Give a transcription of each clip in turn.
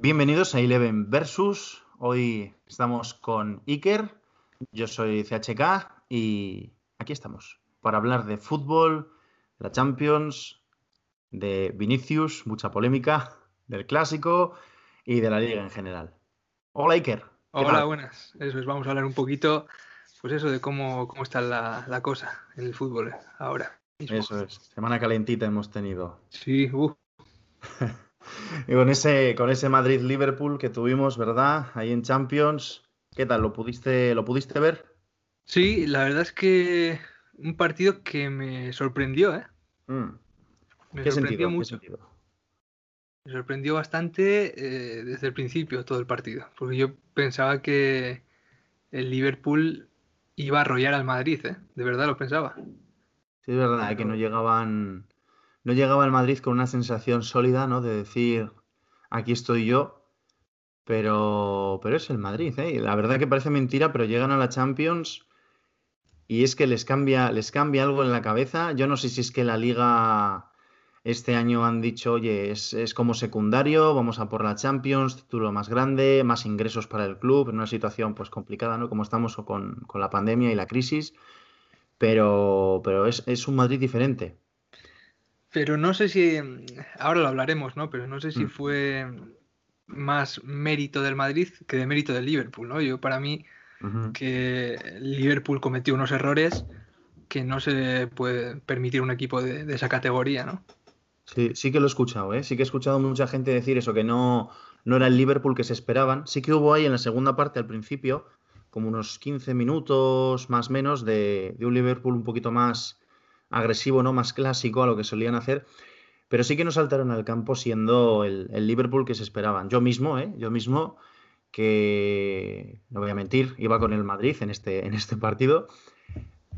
Bienvenidos a Eleven Versus. Hoy estamos con Iker, yo soy CHK y aquí estamos para hablar de fútbol, de la Champions, de Vinicius, mucha polémica, del clásico y de la liga en general. Hola Iker. Hola, buenas. Eso es, vamos a hablar un poquito, pues eso, de cómo, cómo está la, cosa en el fútbol ahora. Eso es, semana calentita hemos tenido. Sí, uh. y con ese, con ese Madrid-Liverpool que tuvimos, ¿verdad? Ahí en Champions. ¿Qué tal? ¿Lo pudiste, ¿Lo pudiste ver? Sí, la verdad es que un partido que me sorprendió, ¿eh? Mm. Me sorprendió mucho. Me sorprendió bastante eh, desde el principio todo el partido, porque yo pensaba que el Liverpool iba a arrollar al Madrid, ¿eh? De verdad lo pensaba. Sí, es verdad, que no llegaban no llegaba el Madrid con una sensación sólida, ¿no? De decir, aquí estoy yo, pero, pero es el Madrid, ¿eh? La verdad que parece mentira, pero llegan a la Champions y es que les cambia, les cambia algo en la cabeza. Yo no sé si es que la liga este año han dicho, oye, es, como secundario, vamos a por la Champions, título más grande, más ingresos para el club, en una situación pues complicada, ¿no? Como estamos con, con la pandemia y la crisis, pero, pero es, es un Madrid diferente. Pero no sé si, ahora lo hablaremos, ¿no? Pero no sé si mm. fue más mérito del Madrid que de mérito del Liverpool, ¿no? Yo para mí que Liverpool cometió unos errores que no se puede permitir un equipo de, esa categoría, ¿no? Sí, sí que lo he escuchado, ¿eh? Sí que he escuchado mucha gente decir eso, que no, no era el Liverpool que se esperaban. Sí que hubo ahí en la segunda parte al principio, como unos 15 minutos más o menos, de, de un Liverpool un poquito más agresivo, ¿no? Más clásico a lo que solían hacer. Pero sí que nos saltaron al campo siendo el, Liverpool que se esperaban. Yo mismo, ¿eh? Yo mismo, que no voy a mentir, iba con el Madrid en este, en este partido.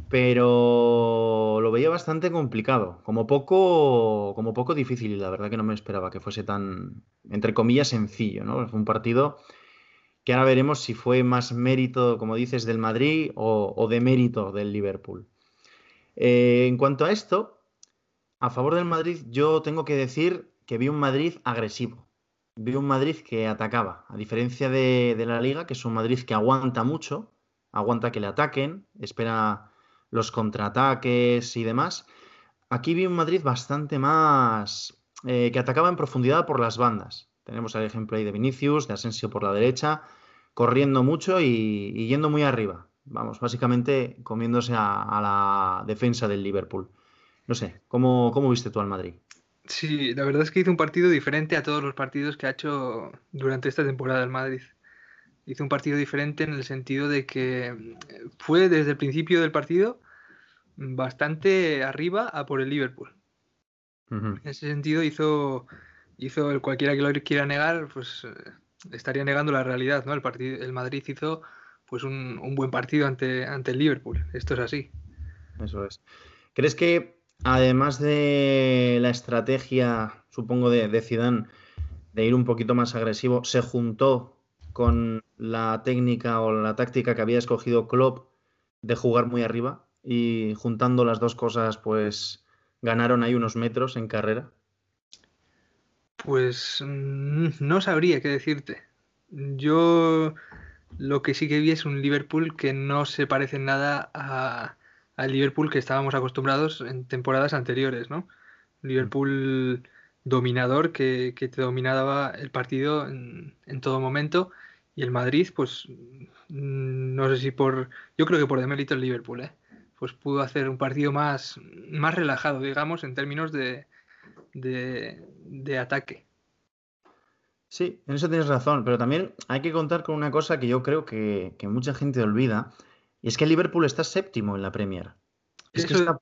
Pero lo veía bastante complicado, como poco, como poco difícil, y la verdad que no me esperaba que fuese tan, entre comillas, sencillo, ¿no? Fue un partido que ahora veremos si fue más mérito, como dices, del Madrid o, o de mérito del Liverpool. Eh, en cuanto a esto, a favor del Madrid, yo tengo que decir que vi un Madrid agresivo. Vi un Madrid que atacaba, a diferencia de, la Liga, que es un Madrid que aguanta mucho, aguanta que le ataquen, espera los contraataques y demás. Aquí vi un Madrid bastante más eh, que atacaba en profundidad por las bandas. Tenemos el ejemplo ahí de Vinicius, de Asensio por la derecha, corriendo mucho y yendo muy arriba vamos, básicamente comiéndose a, la defensa del Liverpool. No sé, ¿cómo, ¿cómo viste tú al Madrid? Sí, la verdad es que hizo un partido diferente a todos los partidos que ha hecho durante esta temporada el Madrid. Hizo un partido diferente en el sentido de que fue desde el principio del partido bastante arriba a por el Liverpool. En ese sentido hizo, hizo el cualquiera que lo quiera negar, pues eh, estaría negando la realidad, ¿no? El partido, el Madrid hizo pues un, buen partido ante, ante el Liverpool. Esto es así. Eso es. ¿Crees que además de la estrategia, supongo, de, de Zidane, de ir un poquito más agresivo, se juntó con la técnica o la táctica que había escogido Klopp de jugar muy arriba y juntando las dos cosas, pues ganaron ahí unos metros en carrera? Pues mm, no sabría qué decirte. Yo lo que sí que vi es un Liverpool que no se parece en nada al Liverpool que estábamos acostumbrados en temporadas anteriores, ¿no? Liverpool dominador que, te dominaba el partido en, todo momento y el Madrid, pues mm, no sé si por, yo creo que por demérito el Liverpool, ¿eh? pues pudo hacer un partido más, más relajado, digamos, en términos de, de ataque. Sí, en eso tienes razón, pero también hay que contar con una cosa que yo creo que, mucha gente olvida, y es que Liverpool está séptimo en la Premier. Es que está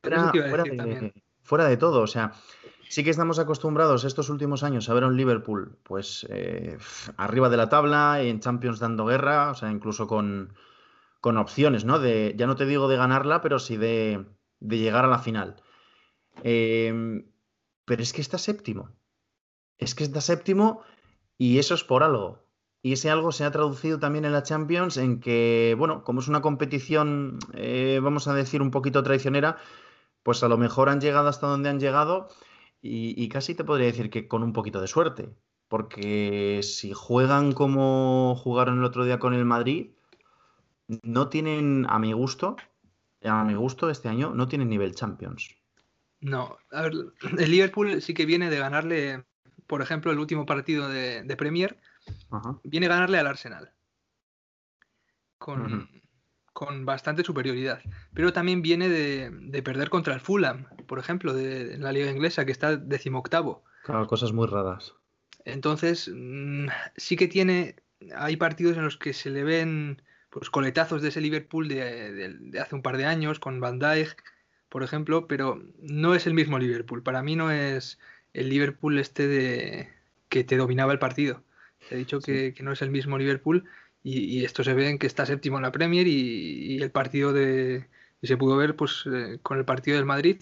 fuera, de, todo, o sea, sí que estamos acostumbrados estos últimos años a ver a un Liverpool, pues eh, arriba de la tabla, en Champions dando guerra, o sea, incluso con, opciones, ¿no? De, ya no te digo de ganarla, pero sí de, llegar a la final. Em, pero es que está séptimo. Es que está séptimo y eso es por algo. Y ese algo se ha traducido también en la Champions en que, bueno, como es una competición, eh, vamos a decir, un poquito traicionera, pues a lo mejor han llegado hasta donde han llegado y, casi te podría decir que con un poquito de suerte. Porque si juegan como jugaron el otro día con el Madrid, no tienen, a mi gusto, a mi gusto este año, no tienen nivel Champions. No, a ver, el Liverpool sí que viene de ganarle, por ejemplo, el último partido de, Premier, viene a ganarle al Arsenal. Con, con bastante superioridad. Pero también viene de, perder contra el Fulham, por ejemplo, de, la liga inglesa, que está decimoctavo. Claro, cosas muy raras. Entonces, mm, sí que tiene, hay partidos en los que se le ven pues, coletazos de ese Liverpool de, hace un par de años, con Van Dijk, por ejemplo, pero no es el mismo Liverpool. Para mí no es el Liverpool este de que te dominaba el partido. Te he dicho que, que no es el mismo Liverpool y, esto se ve en que está séptimo en la Premier y, el partido de... Y se pudo ver pues eh, con el partido del Madrid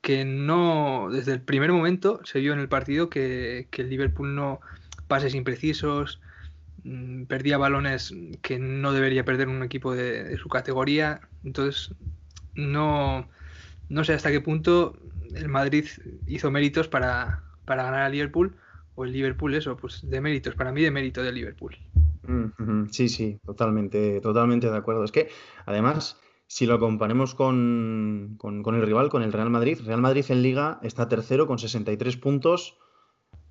que no, desde el primer momento se vio en el partido que, el Liverpool no pases imprecisos, mm, perdía balones que no debería perder un equipo de, su categoría. Entonces, no, no sé hasta qué punto el Madrid hizo méritos para, para ganar al Liverpool o el Liverpool eso, pues de méritos, para mí de mérito del Liverpool. Sí, sí, totalmente, totalmente de acuerdo. Es que, además, si lo comparemos con, el rival, con el Real Madrid, Real Madrid en Liga está tercero con 63 puntos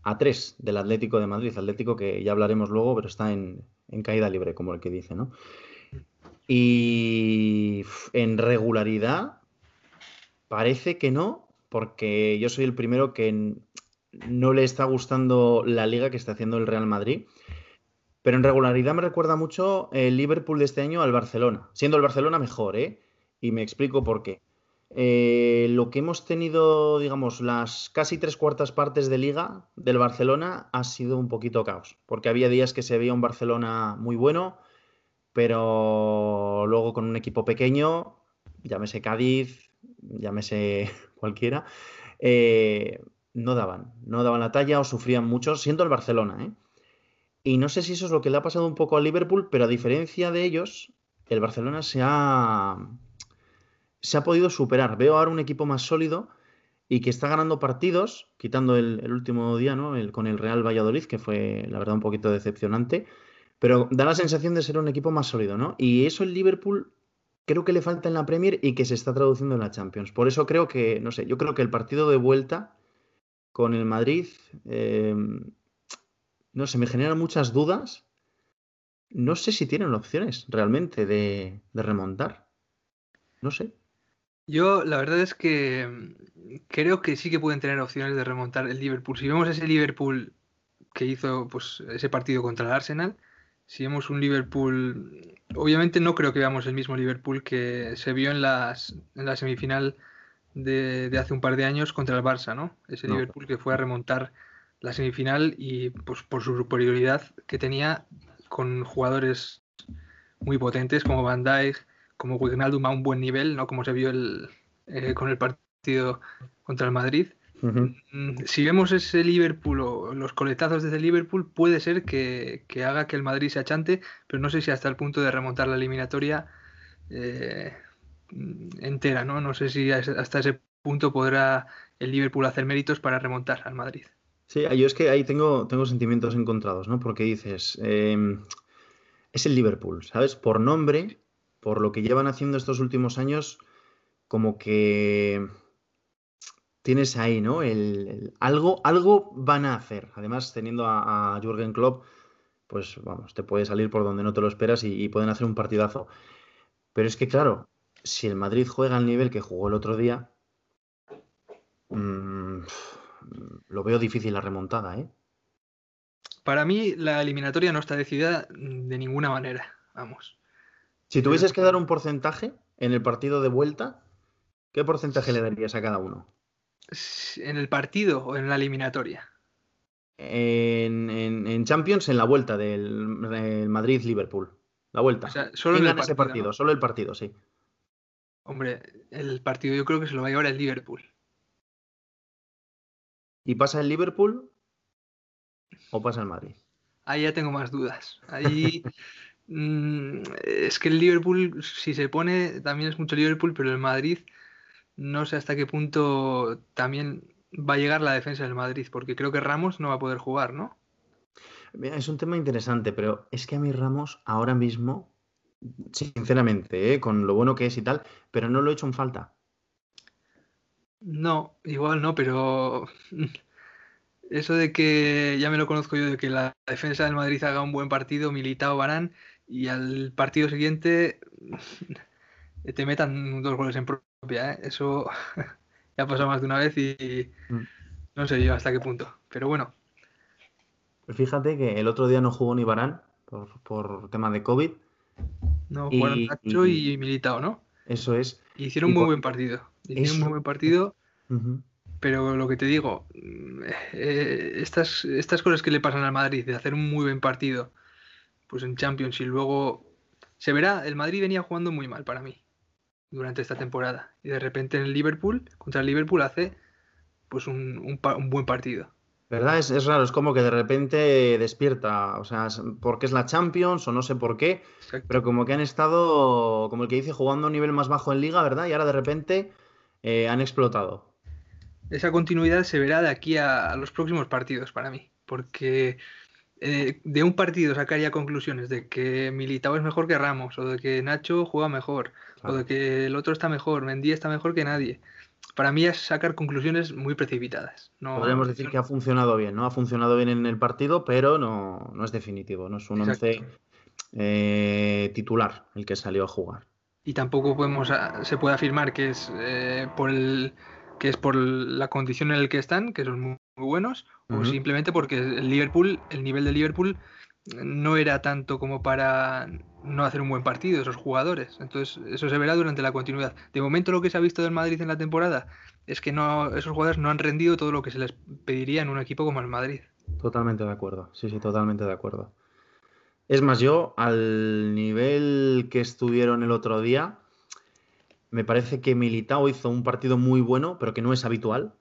a 3 del Atlético de Madrid. Atlético que ya hablaremos luego, pero está en, caída libre, como el que dice, ¿no? Y en regularidad, parece que no, porque yo soy el primero que no le está gustando la liga que está haciendo el Real Madrid. Pero en regularidad me recuerda mucho el Liverpool de este año al Barcelona, siendo el Barcelona mejor, ¿eh? Y me explico por qué. Eh, lo que hemos tenido, digamos, las casi tres cuartas partes de liga del Barcelona ha sido un poquito caos, porque había días que se veía un Barcelona muy bueno, pero luego con un equipo pequeño, llámese Cádiz, llámese cualquiera, eh, no daban, no daban la talla o sufrían mucho, siendo el Barcelona, ¿eh? Y no sé si eso es lo que le ha pasado un poco al Liverpool, pero a diferencia de ellos, el Barcelona se ha, se ha podido superar. Veo ahora un equipo más sólido y que está ganando partidos, quitando el, último día ¿no? El, con el Real Valladolid, que fue la verdad un poquito decepcionante, pero da la sensación de ser un equipo más sólido, ¿no? Y eso el Liverpool creo que le falta en la Premier y que se está traduciendo en la Champions. Por eso creo que, no sé, yo creo que el partido de vuelta con el Madrid eh, no sé, me generan muchas dudas. No sé si tienen opciones realmente de, remontar. No sé. Yo la verdad es que mm, creo que sí que pueden tener opciones de remontar el Liverpool. Si vemos ese Liverpool que hizo pues, ese partido contra el Arsenal, si vemos un Liverpool, obviamente no creo que veamos el mismo Liverpool que se vio en, las, en la semifinal de, hace un par de años contra el Barça, ¿no? Ese Liverpool que fue a remontar la semifinal y pues por su superioridad que tenía con jugadores muy potentes como Van Dijk, como Wijnaldum a un buen nivel, no como se vio el, eh, con el partido contra el Madrid. Mm, si vemos ese Liverpool o los coletazos desde Liverpool, puede ser que, haga que el Madrid se achante, pero no sé si hasta el punto de remontar la eliminatoria eh, entera, ¿no? No sé si hasta ese punto podrá el Liverpool hacer méritos para remontar al Madrid. Sí, yo es que ahí tengo, tengo sentimientos encontrados, ¿no? Porque dices, em, es el Liverpool, ¿sabes? Por nombre, por lo que llevan haciendo estos últimos años, como que tienes ahí, ¿no? El, algo, algo van a hacer. Además, teniendo a, a, Jürgen Klopp, pues vamos, te puede salir por donde no te lo esperas y, pueden hacer un partidazo. Pero es que, claro, si el Madrid juega al nivel que jugó el otro día, mmm, lo veo difícil la remontada, ¿eh? Para mí la eliminatoria no está decidida de ninguna manera, vamos. Si tuvieses que dar un porcentaje en el partido de vuelta, ¿qué porcentaje le darías a cada uno? ¿En el partido o en la eliminatoria? En, Champions, en la vuelta del, Madrid-Liverpool. La vuelta. solo en ese partido, solo el partido, sí. Hombre, el partido yo creo que se lo va a llevar el Liverpool. ¿Y pasa el Liverpool o pasa el Madrid? Ahí ya tengo más dudas. Ahí mm, es que el Liverpool, si se pone, también es mucho Liverpool, pero el Madrid no sé hasta qué punto también va a llegar la defensa del Madrid, porque creo que Ramos no va a poder jugar, ¿no? Es un tema interesante, pero es que a mí Ramos ahora mismo, sinceramente, ¿eh? con lo bueno que es y tal, pero no lo he hecho en falta. No, igual no, pero eso de que ya me lo conozco yo, de que la defensa del Madrid haga un buen partido, militado Barán, y al partido siguiente te metan dos goles en propia, ¿eh? eso ya ha pasado más de una vez y mm. no sé yo hasta qué punto. Pero bueno, Fíjate que el otro día no jugó ni Barán por, tema de COVID. No, jugaron Nacho y, Militao, ¿no? Eso es. hicieron un muy buen partido. Hicieron un muy buen partido. Pero lo que te digo, eh, estas, estas cosas que le pasan al Madrid de hacer un muy buen partido, pues en Champions y luego se verá, el Madrid venía jugando muy mal para mí durante esta temporada. Y de repente en el Liverpool, contra el Liverpool hace pues un, un buen partido. ¿Verdad? Es, raro, es como que de repente despierta, o sea, porque es la Champions o no sé por qué, pero como que han estado, como el que dice, jugando a un nivel más bajo en liga, ¿verdad? Y ahora de repente eh, han explotado. Esa continuidad se verá de aquí a, los próximos partidos para mí, porque eh, de un partido sacaría conclusiones de que Militao es mejor que Ramos, o de que Nacho juega mejor, o de que el otro está mejor, Mendy está mejor que nadie para mí es sacar conclusiones muy precipitadas. Podríamos decir que ha funcionado bien, ¿no? Ha funcionado bien en el partido, pero no, es definitivo, no es un once eh, titular el que salió a jugar. Y tampoco podemos se puede afirmar que es eh, por el que es por la condición en la que están, que son muy, buenos, o simplemente porque el Liverpool, el nivel de Liverpool no era tanto como para no hacer un buen partido esos jugadores. Entonces, eso se verá durante la continuidad. De momento, lo que se ha visto del Madrid en la temporada es que no, esos jugadores no han rendido todo lo que se les pediría en un equipo como el Madrid. Totalmente de acuerdo. Sí, sí, totalmente de acuerdo. Es más, yo, al nivel que estuvieron el otro día, me parece que Militao hizo un partido muy bueno, pero que no es habitual.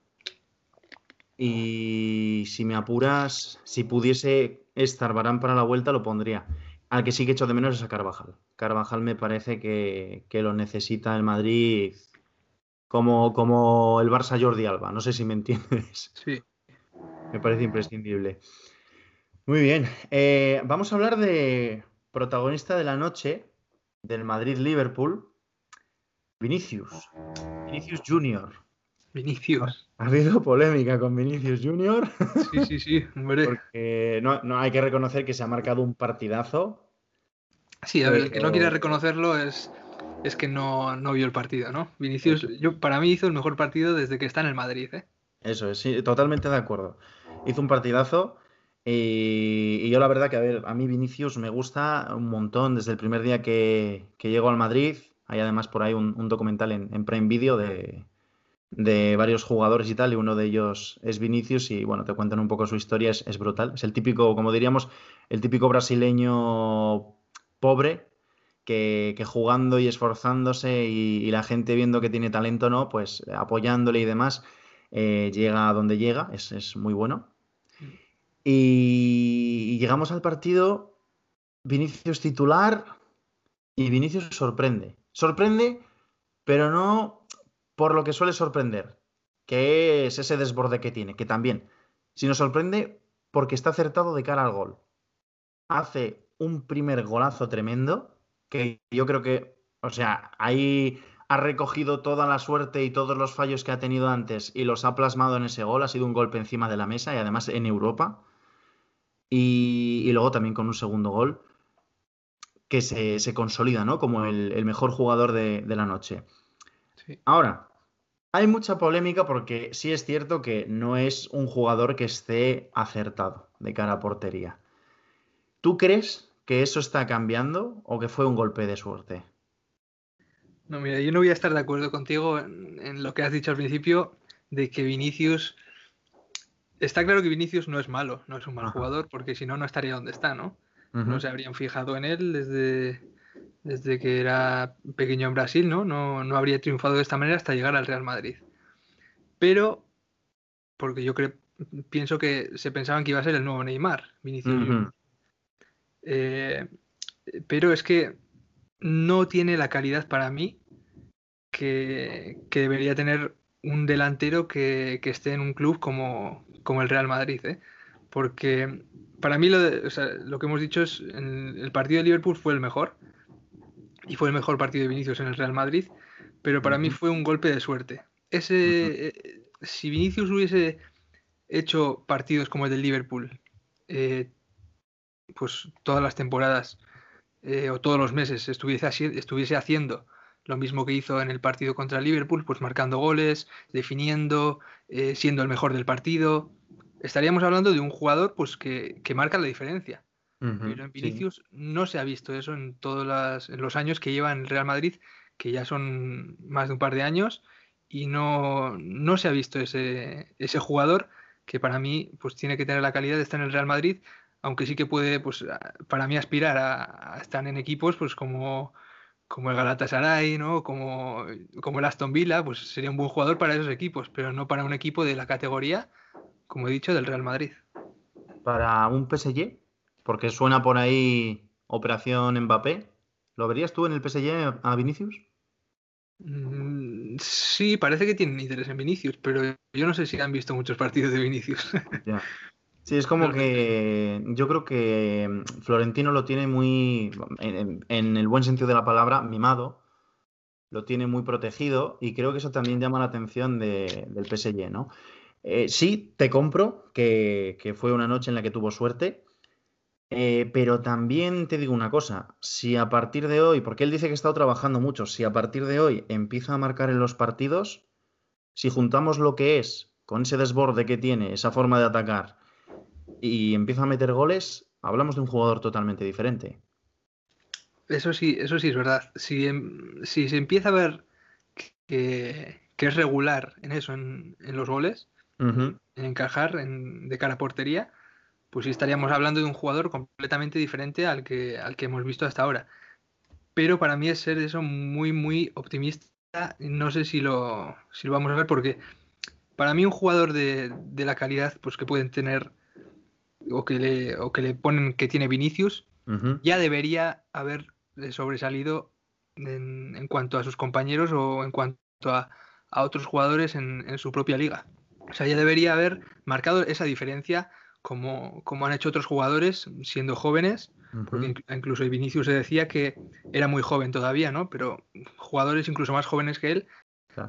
Y si me apuras, si pudiese estar Barán para la vuelta, lo pondría. Al que sí que echo de menos es a Carvajal. Carvajal me parece que, lo necesita el Madrid como, como el Barça Jordi Alba. No sé si me entiendes. Sí. Me parece imprescindible. Muy bien. Eh, vamos a hablar de protagonista de la noche del Madrid-Liverpool, Vinicius. Vinicius Junior. Vinicius. Ha habido polémica con Vinicius Junior. Sí, sí, sí, Porque no, hay que reconocer que se ha marcado un partidazo. Sí, a ver, el que no quiere reconocerlo es, es que no, vio el partido, ¿no? Vinicius, yo, para mí hizo el mejor partido desde que está en el Madrid, ¿eh? Eso es, sí, totalmente de acuerdo. Hizo un partidazo y, yo la verdad que, a ver, a mí Vinicius me gusta un montón desde el primer día que, que llegó al Madrid. Hay además por ahí un, documental en, en Prime Video de, de varios jugadores y tal, y uno de ellos es Vinicius, y bueno, te cuentan un poco su historia, es, brutal. Es el típico, como diríamos, el típico brasileño pobre, que, jugando y esforzándose y, la gente viendo que tiene talento, ¿no? Pues apoyándole y demás, eh, llega a donde llega, es, muy bueno. y llegamos al partido, Vinicius titular, y Vinicius sorprende. Sorprende, pero no por lo que suele sorprender, que es ese desborde que tiene, que también, si nos sorprende porque está acertado de cara al gol. Hace un primer golazo tremendo, que yo creo que, o sea, ahí ha recogido toda la suerte y todos los fallos que ha tenido antes y los ha plasmado en ese gol. Ha sido un golpe encima de la mesa y además en Europa. Y, luego también con un segundo gol que se, consolida, ¿no? Como el, mejor jugador de, de la noche. Ahora, hay mucha polémica porque sí es cierto que no es un jugador que esté acertado de cara a portería. ¿Tú crees que eso está cambiando o que fue un golpe de suerte? No, mira, yo no voy a estar de acuerdo contigo en, lo que has dicho al principio de que Vinicius. Está claro que Vinicius no es malo, no es un mal jugador, porque si no, no estaría donde está, ¿no? No se habrían fijado en él desde, desde que era pequeño en Brasil, ¿no? ¿no? No habría triunfado de esta manera hasta llegar al Real Madrid. Pero, porque yo creo, pienso que se pensaban que iba a ser el nuevo Neymar, Vinicius eh, pero es que no tiene la calidad para mí que, debería tener un delantero que, esté en un club como, como el Real Madrid. ¿eh? porque para mí lo, lo que hemos dicho es el partido de Liverpool fue el mejor y fue el mejor partido de Vinicius en el Real Madrid, pero para mí fue un golpe de suerte. Ese, eh, si Vinicius hubiese hecho partidos como el del Liverpool, eh, pues todas las temporadas eh, o todos los meses estuviese, estuviese haciendo lo mismo que hizo en el partido contra Liverpool, pues marcando goles, definiendo, siendo el mejor del partido, estaríamos hablando de un jugador pues que, marca la diferencia. Pero en Vinicius no se ha visto eso en todos los años que lleva en el Real Madrid, que ya son más de un par de años, y no, no se ha visto ese, ese jugador que para mí pues tiene que tener la calidad de estar en el Real Madrid, aunque sí que puede, pues para mí aspirar a, estar en equipos pues como, como el Galatasaray, ¿no? Como, como el Aston Villa, pues sería un buen jugador para esos equipos, pero no para un equipo de la categoría, como he dicho, del Real Madrid. Para un PSG, porque suena por ahí Operación Mbappé, ¿lo verías tú en el PSG a Vinicius? Mm, sí, parece que tienen interés en Vinicius, pero yo no sé si han visto muchos partidos de Vinicius. Sí, es como que yo creo que mm, Florentino lo tiene muy, en, el buen sentido de la palabra, mimado, lo tiene muy protegido y creo que eso también llama la atención del PSG, ¿no? Eh, sí, te compro que, que, fue una noche en la que tuvo suerte, eh, pero también te digo una cosa, si a partir de hoy, porque él dice que ha estado trabajando mucho, si a partir de hoy empieza a marcar en los partidos, si juntamos lo que es con ese desborde que tiene, esa forma de atacar, y empieza a meter goles, hablamos de un jugador totalmente diferente. Eso sí, eso sí es verdad. Si, em, si se empieza a ver que, es regular en eso, en, los goles, en encajar de cara a portería, pues sí estaríamos hablando de un jugador completamente diferente al que, al que hemos visto hasta ahora. Pero para mí es ser eso muy, muy optimista. No sé si lo, si lo vamos a ver porque para mí un jugador de, la calidad pues que pueden tener o que le, o que le ponen que tiene Vinicius, ya debería haber sobresalido en, cuanto a sus compañeros o en cuanto a, otros jugadores en, en, su propia liga. O sea, ya debería haber marcado esa diferencia como, como han hecho otros jugadores siendo jóvenes, porque incluso Vinicius se decía que era muy joven todavía, ¿no? Pero jugadores incluso más jóvenes que él,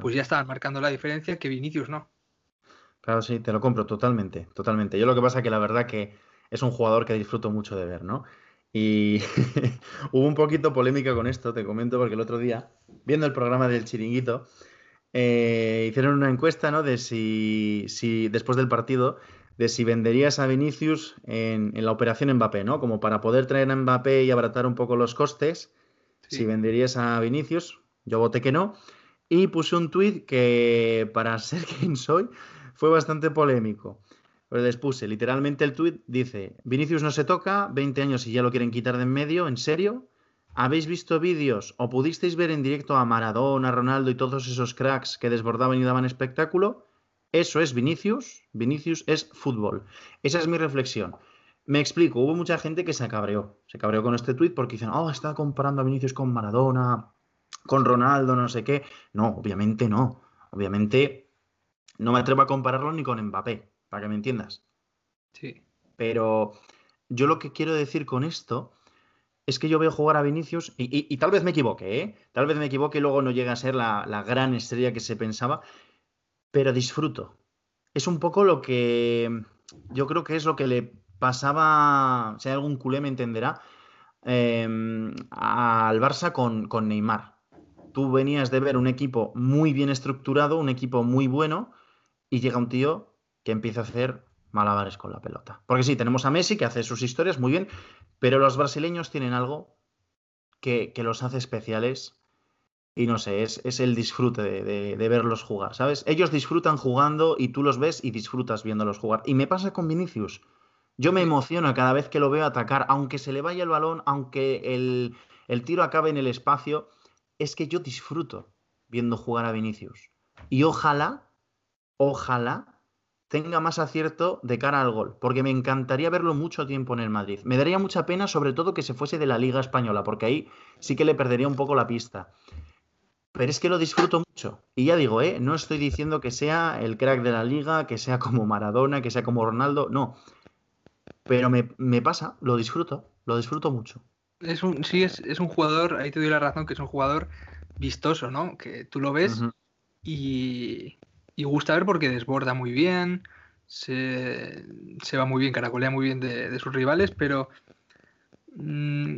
pues ya estaban marcando la diferencia que Vinicius no. Claro, sí, te lo compro totalmente, totalmente. Yo lo que pasa que la verdad que es un jugador que disfruto mucho de ver, ¿no? Y hubo un poquito polémica con esto, te comento, porque el otro día, viendo el programa del Chiringuito, eh, hicieron una encuesta, ¿no? De si, si después del partido de si venderías a Vinicius en, la operación Mbappé, ¿no? Como para poder traer a Mbappé y abaratar un poco los costes, si venderías a Vinicius, yo voté que no, y puse un tuit que, para ser quien soy, fue bastante polémico. Pues les puse, literalmente el tuit dice, Vinicius no se toca, 20 años y ya lo quieren quitar de en medio, ¿en serio? ¿Habéis visto vídeos o pudisteis ver en directo a Maradona, Ronaldo y todos esos cracks que desbordaban y daban espectáculo? Eso es Vinicius, Vinicius es fútbol. Esa es mi reflexión. Me explico, hubo mucha gente que se cabreó, se cabreó con este tuit porque dicen, oh, está comparando a Vinicius con Maradona, con Ronaldo, no sé qué. No, obviamente no. Obviamente no me atrevo a compararlo ni con Mbappé, para que me entiendas. Sí. Pero yo lo que quiero decir con esto es que yo veo jugar a Vinicius y, tal vez me equivoque, ¿eh? Tal vez me equivoque y luego no llega a ser la, la gran estrella que se pensaba, pero disfruto. Es un poco lo que yo creo que es lo que le pasaba, si hay algún culé me entenderá, em, al Barça con, con Neymar. Tú venías de ver un equipo muy bien estructurado, un equipo muy bueno, y llega un tío que empieza a hacer malabares con la pelota. Porque sí, tenemos a Messi que hace sus historias muy bien, pero los brasileños tienen algo que, que los hace especiales y no sé, es, el disfrute de, verlos jugar, ¿sabes? Ellos disfrutan jugando y tú los ves y disfrutas viéndolos jugar. Y me pasa con Vinicius. Yo me emociono cada vez que lo veo atacar, aunque se le vaya el balón, aunque el, el tiro acabe en el espacio, es que yo disfruto viendo jugar a Vinicius. Y ojalá, ojalá tenga más acierto de cara al gol, porque me encantaría verlo mucho tiempo en el Madrid. Me daría mucha pena, sobre todo, que se fuese de la Liga Española, porque ahí sí que le perdería un poco la pista pero es que lo disfruto mucho. Y ya digo, ¿eh? no estoy diciendo que sea el crack de la liga, que sea como Maradona, que sea como Ronaldo, no. pero me, pasa, lo disfruto, lo disfruto mucho. Es un, sí, es, un jugador, ahí te doy la razón, que es un jugador vistoso, ¿no? Que tú lo ves y, y, gusta ver porque desborda muy bien, se, va muy bien, caracolea muy bien de, sus rivales, pero mm,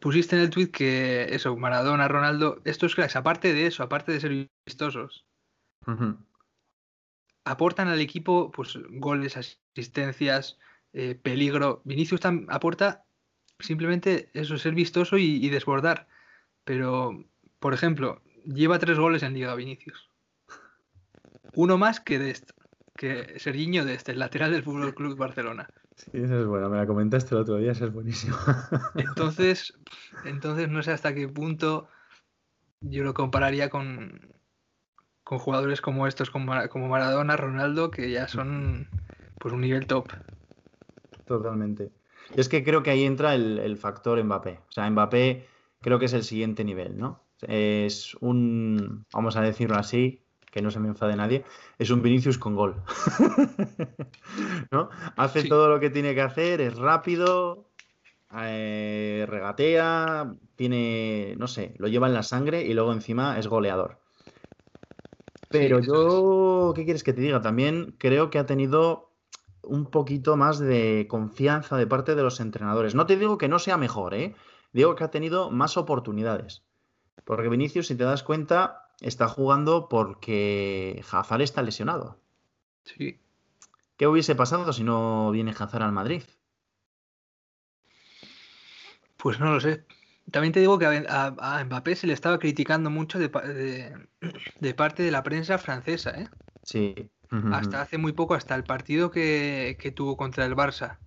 pusiste en el tweet que eso, Maradona, Ronaldo, estos cracks, aparte de eso, aparte de ser vistosos, aportan al equipo pues goles, asistencias, eh, peligro. Vinicius aporta simplemente eso, ser vistoso y, desbordar. Pero, por ejemplo, lleva tres goles en Liga Vinicius. Uno más que de este, que Serginho de este, el lateral del Fútbol Club Barcelona. Sí, eso es bueno, me la comentaste el otro día, eso es buenísimo. Entonces, entonces no sé hasta qué punto yo lo compararía con, con jugadores como estos, como, Maradona, Ronaldo, que ya son pues un nivel top. Totalmente. Y es que creo que ahí entra el, factor Mbappé. O sea, Mbappé creo que es el siguiente nivel, ¿no? Es un, vamos a decirlo así, que no se me enfade nadie, es un Vinicius con gol. ¿No? Hace todo lo que tiene que hacer, es rápido, eh, regatea, tiene, no sé, lo lleva en la sangre y luego encima es goleador. Pero yo, ¿qué quieres que te diga? También creo que ha tenido un poquito más de confianza de parte de los entrenadores. No te digo que no sea mejor, ¿eh? Digo que ha tenido más oportunidades. Porque Vinicius, si te das cuenta, está jugando porque Hazard está lesionado. Sí. ¿Qué hubiese pasado si no viene Hazard al Madrid? Pues no lo sé. También te digo que a, Mbappé se le estaba criticando mucho de, parte de la prensa francesa, ¿eh? Sí. Hasta hace muy poco, hasta el partido que, tuvo contra el Barça,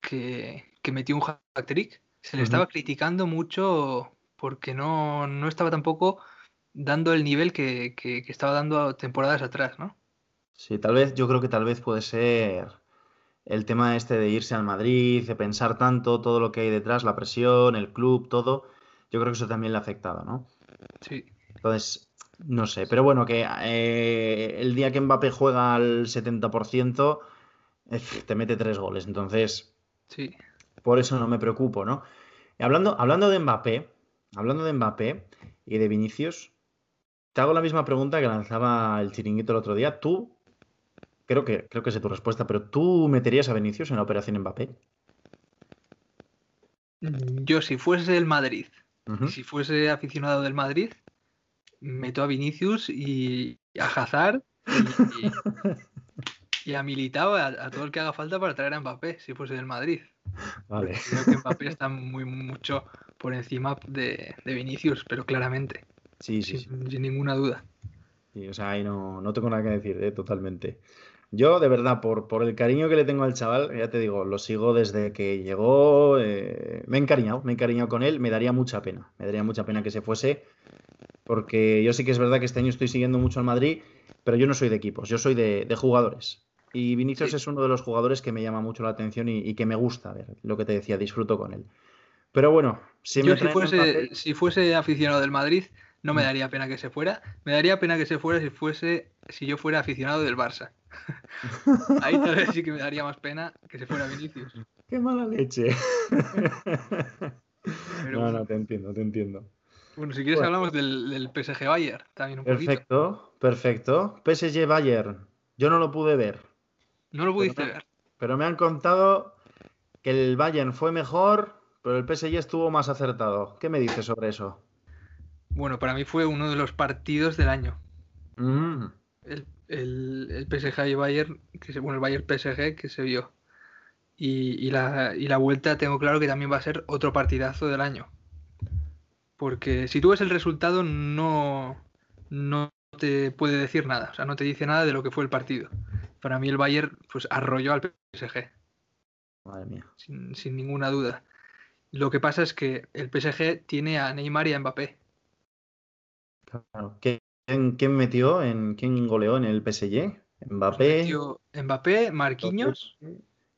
que, metió un hat-trick, se le estaba criticando mucho porque no, no, estaba tampoco dando el nivel que, que, estaba dando temporadas atrás, ¿no? Sí, tal vez, yo creo que tal vez puede ser el tema este de irse al Madrid, de pensar tanto, todo lo que hay detrás, la presión, el club, todo, yo creo que eso también le ha afectado, ¿no? Sí. Entonces, no sé, pero bueno, que eh, el día que Mbappé juega al 70%, eh, te mete tres goles, entonces, sí. por eso no me preocupo, ¿no? hablando, hablando de Mbappé, hablando de Mbappé y de Vinicius, te hago la misma pregunta que lanzaba el chiringuito el otro día. ¿Tú creo que, creo que sé tu respuesta, pero ¿tú meterías a Vinicius en la operación Mbappé? Mm, yo, si fuese el Madrid, si fuese aficionado del Madrid, meto a Vinicius y a Hazard y, a Militao, a, todo el que haga falta para traer a Mbappé, si fuese del Madrid. Vale. Creo que Mbappé está muy mucho por encima de, Vinicius, pero claramente. Sí, sí, sin, ninguna duda. Sí, o sea, ahí no, no tengo nada que decir, ¿eh? totalmente. Yo, de verdad, por, por el cariño que le tengo al chaval, ya te digo, lo sigo desde que llegó. Eh, me he encariñado, me he encariñado con él. Me daría mucha pena, me daría mucha pena que se fuese, porque yo sí que es verdad que este año estoy siguiendo mucho al Madrid, pero yo no soy de equipos, yo soy de, jugadores. Y Vinicius es uno de los jugadores que me llama mucho la atención y, que me gusta ver, lo que te decía, disfruto con él. Pero bueno, si, me si, fuese, si fuese aficionado del Madrid, no me daría pena que se fuera. Me daría pena que se fuera si fuese si yo fuera aficionado del Barça. Ahí tal vez sí que me daría más pena que se fuera Vinicius. Qué mala leche. no, no, te entiendo, te entiendo. Bueno, si quieres hablamos del, PSG Bayern también un perfecto, Perfecto, PSG Bayern. Yo no lo pude ver. No lo pudiste ver. Pero me han contado que el Bayern fue mejor, pero el PSG estuvo más acertado. ¿Qué me dices sobre eso? Bueno, para mí fue uno de los partidos del año. Mm. El, el, PSG y Bayern, que se, bueno, el Bayern PSG que se vio. Y, la, y la vuelta tengo claro que también va a ser otro partidazo del año. Porque si tú ves el resultado no, no te puede decir nada, o sea, no te dice nada de lo que fue el partido. Para mí el Bayern pues arrolló al PSG. Madre mía. Sin, sin ninguna duda. Lo que pasa es que el PSG tiene a Neymar y a Mbappé. Claro. ¿Quién, metió? En, ¿Quién goleó en el PSG? Mbappé. Mbappé, Marquinhos.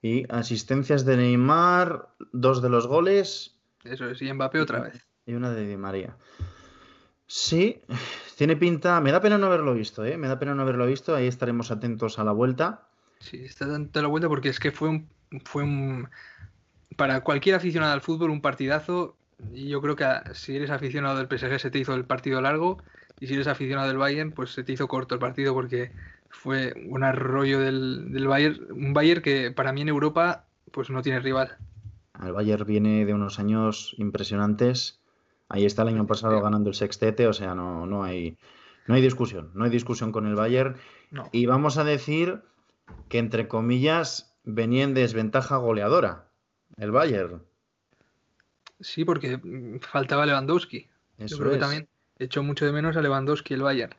Y asistencias de Neymar, dos de los goles. Eso es, y Mbappé otra vez. Y una de Di María. Sí, tiene pinta. Me da pena no haberlo visto, ¿eh? Me da pena no haberlo visto. Ahí estaremos atentos a la vuelta. Sí, está tanto a la vuelta porque es que fue un, fue un, para cualquier aficionado al fútbol un partidazo. Y yo creo que si eres aficionado del PSG se te hizo el partido largo y si eres aficionado del Bayern pues se te hizo corto el partido porque fue un arroyo del, del Bayern, un Bayern que para mí en Europa pues no tiene rival. El Bayern viene de unos años impresionantes. Ahí está el año pasado ganando el sextete, o sea, no, no hay no hay discusión, no hay discusión con el Bayern. Y vamos a decir que entre comillas venía en desventaja goleadora el Bayern. Sí, porque mm, faltaba Lewandowski. Eso Yo creo que también echó mucho de menos a Lewandowski el Bayern.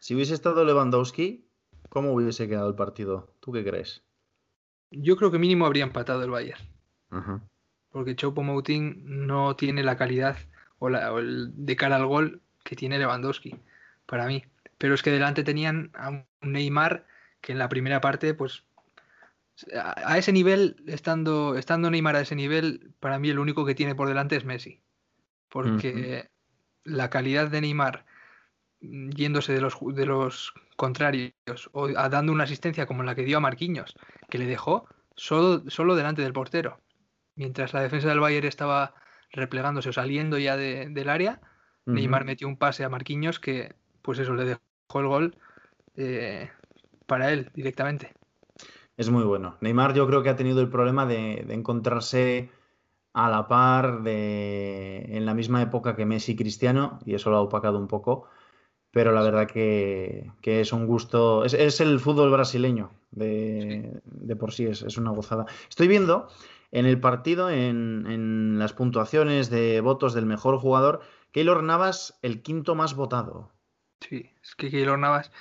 Si hubiese estado Lewandowski, ¿cómo hubiese quedado el partido? ¿Tú qué crees? Yo creo que mínimo habría empatado el Bayern. Porque Chopo Moutin no tiene la calidad o, la, el, de cara al gol que tiene Lewandowski, para mí. Pero es que delante tenían a un Neymar que en la primera parte, pues a, ese nivel, estando, estando Neymar a ese nivel, para mí el único que tiene por delante es Messi. Porque la calidad de Neymar yéndose de los, de los contrarios o dando una asistencia como la que dio a Marquinhos, que le dejó solo, solo delante del portero. Mientras la defensa del Bayern estaba replegándose o saliendo ya del área, Neymar metió un pase a Marquinhos que, pues eso, le dejó el gol eh, para él directamente. Es muy bueno. Neymar yo creo que ha tenido el problema de, encontrarse a la par de, en la misma época que Messi y Cristiano, y eso lo ha opacado un poco pero la verdad que, es un gusto, es, el fútbol brasileño de, por sí, es, una gozada. Estoy viendo en el partido, en, las puntuaciones de votos del mejor jugador, Keylor Navas el quinto más votado. Sí, es que Keylor Navas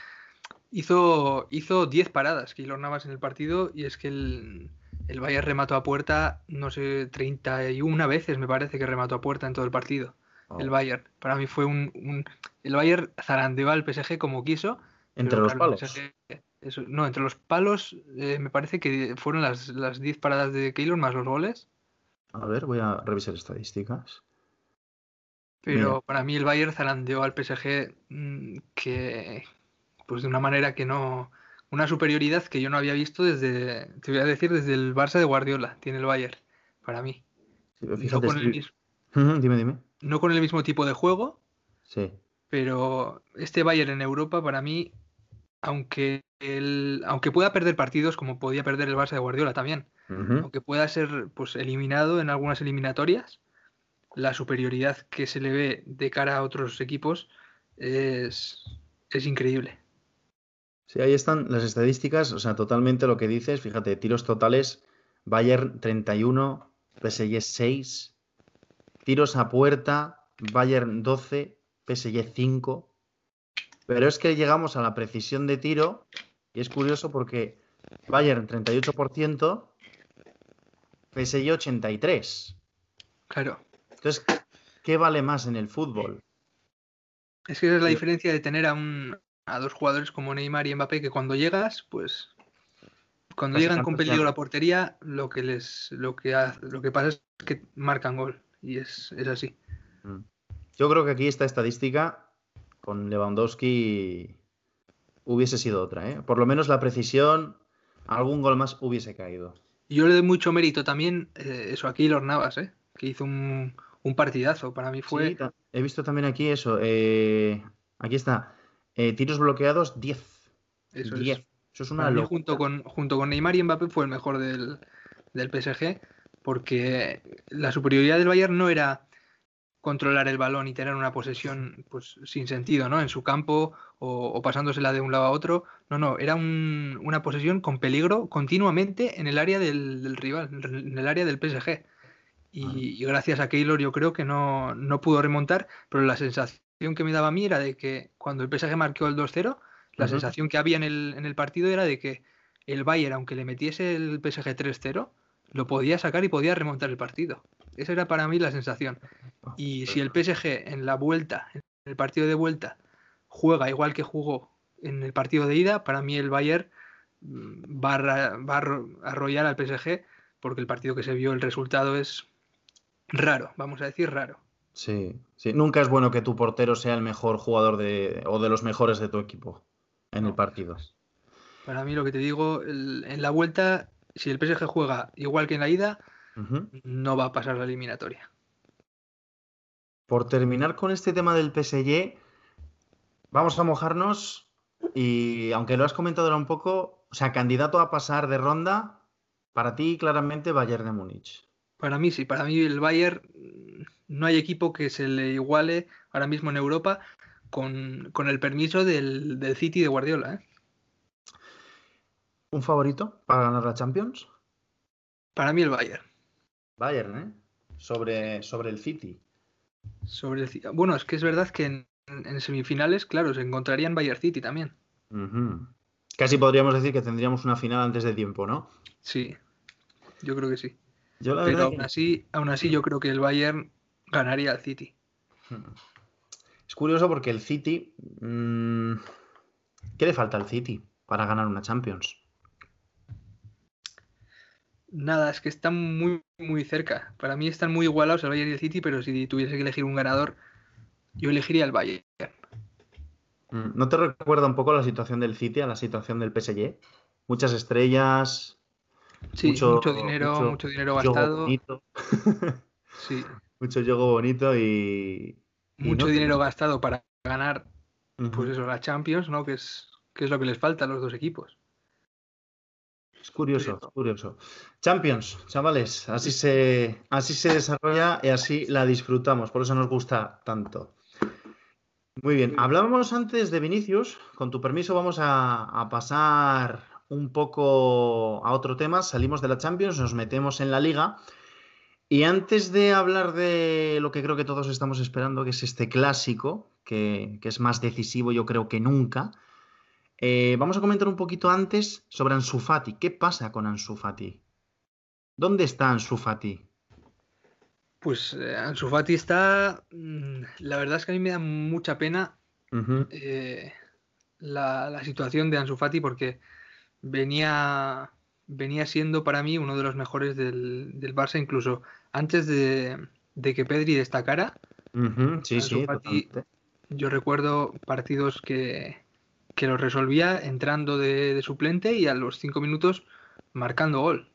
hizo, hizo 10 paradas, Keylor Navas en el partido, y es que el, el Bayern remató a puerta, no sé, 31 veces me parece que remató a puerta en todo el partido el Bayern. Para mí fue un, El Bayern zarandeó al PSG como quiso. Entre los palos. no, entre los palos eh, me parece que fueron las 10 paradas de Keylor más los goles. A ver, voy a revisar estadísticas. Pero para mí el Bayern zarandeó al PSG mm, que, pues de una manera que no, una superioridad que yo no había visto desde, te voy a decir, desde el Barça de Guardiola, tiene el Bayern, para mí. Dime, dime no con el mismo tipo de juego. Sí. Pero este Bayern en Europa, para mí, aunque, el, aunque pueda perder partidos, como podía perder el Barça de Guardiola también, aunque pueda ser pues, eliminado en algunas eliminatorias, la superioridad que se le ve de cara a otros equipos es, es increíble. Sí, ahí están las estadísticas, o sea, totalmente lo que dices. Fíjate, tiros totales, Bayern 31, PSG 6, Tiros a puerta, Bayern 12, PSG 5. Pero es que llegamos a la precisión de tiro y es curioso porque Bayern 38%, PSG 83. Claro. Entonces, ¿qué vale más en el fútbol? Es que esa es la diferencia de tener a, un, a dos jugadores como Neymar y Mbappé que cuando llegas, pues cuando llegan con peligro a la portería, lo que les lo que lo que pasa es que marcan gol y es, así. Mm. Yo creo que aquí esta estadística con Lewandowski hubiese sido otra, ¿eh? Por lo menos la precisión, algún gol más hubiese caído. Yo le doy mucho mérito también, eh, eso aquí los Navas, ¿eh? Que hizo un, partidazo. Para mí fue. he visto también aquí eso. Eh, aquí está. Tiros bloqueados, 10. Eso 10. Es. Eso es una locura. Junto con, junto con Neymar y Mbappé fue el mejor del, del PSG porque la superioridad del Bayern no era controlar el balón y tener una posesión pues sin sentido, ¿no? En su campo o, pasándosela de un lado a otro. No, no, era una posesión con peligro continuamente en el área del, rival, en el área del PSG. Y, gracias a Keylor yo creo que no, pudo remontar, pero la sensación que me daba a mí era de que cuando el PSG marcó el 2-0, la sensación que había en el, en el partido era de que el Bayern, aunque le metiese el PSG 3-0, lo podía sacar y podía remontar el partido. Esa era para mí la sensación. Y si el PSG en la vuelta, en el partido de vuelta, juega igual que jugó en el partido de ida, para mí el Bayern mm, va a, arrollar al PSG porque el partido que se vio, el resultado es raro, vamos a decir raro. Sí, sí. Nunca es bueno que tu portero sea el mejor jugador de, o de los mejores de tu equipo en el partido. Para mí lo que te digo, en la vuelta si el PSG juega igual que en la ida, no va a pasar la eliminatoria. Por terminar con este tema del PSG, vamos a mojarnos y aunque lo has comentado ahora un poco, o sea, candidato a pasar de ronda, para ti claramente Bayern de Múnich. Para mí sí, para mí el Bayern no hay equipo que se le iguale ahora mismo en Europa con, el permiso del, City de Guardiola. ¿eh? ¿Un favorito para ganar la Champions? Para mí el Bayern. Bayern, ¿eh? Sobre, sobre el City. Sobre Bueno, es que es verdad que en, semifinales, claro, se encontrarían Bayern City también. Casi podríamos decir que tendríamos una final antes de tiempo, ¿no? Sí, yo creo que sí. Pero aún, así, aún así yo creo que el Bayern ganaría al City. Hmm. Es curioso porque el City... Mm, ¿Qué le falta al City para ganar una Champions? Nada, es que están muy, muy cerca. Para mí están muy igualados el Bayern y el City, pero si tuviese que elegir un ganador, yo elegiría el Bayern. Mm, ¿No te recuerda un poco la situación del City a la situación del PSG? Muchas estrellas. Sí, mucho, dinero, mucho, dinero gastado. Sí. Mucho juego bonito y. Mucho dinero gastado para ganar, pues eso, la Champions, ¿no? Que es, que es lo que les falta a los dos equipos. Es curioso, es curioso. Champions, chavales, así se, así se desarrolla y así la disfrutamos, por eso nos gusta tanto. Muy bien, hablábamos antes de Vinicius, con tu permiso vamos a, pasar un poco a otro tema, salimos de la Champions, nos metemos en la liga y antes de hablar de lo que creo que todos estamos esperando, que es este clásico, que, que es más decisivo yo creo que nunca, eh, vamos a comentar un poquito antes sobre Ansu Fati. ¿Qué pasa con Ansu Fati? ¿Dónde está Ansu Fati? Pues eh, Ansu Fati está. Mm, la verdad es que a mí me da mucha pena eh, la, situación de Ansu Fati porque venía, venía siendo para mí uno de los mejores del, del Barça, incluso antes de, que Pedri destacara. Sí, sí, yo recuerdo partidos que, que lo resolvía entrando de, suplente y a los cinco minutos marcando gol.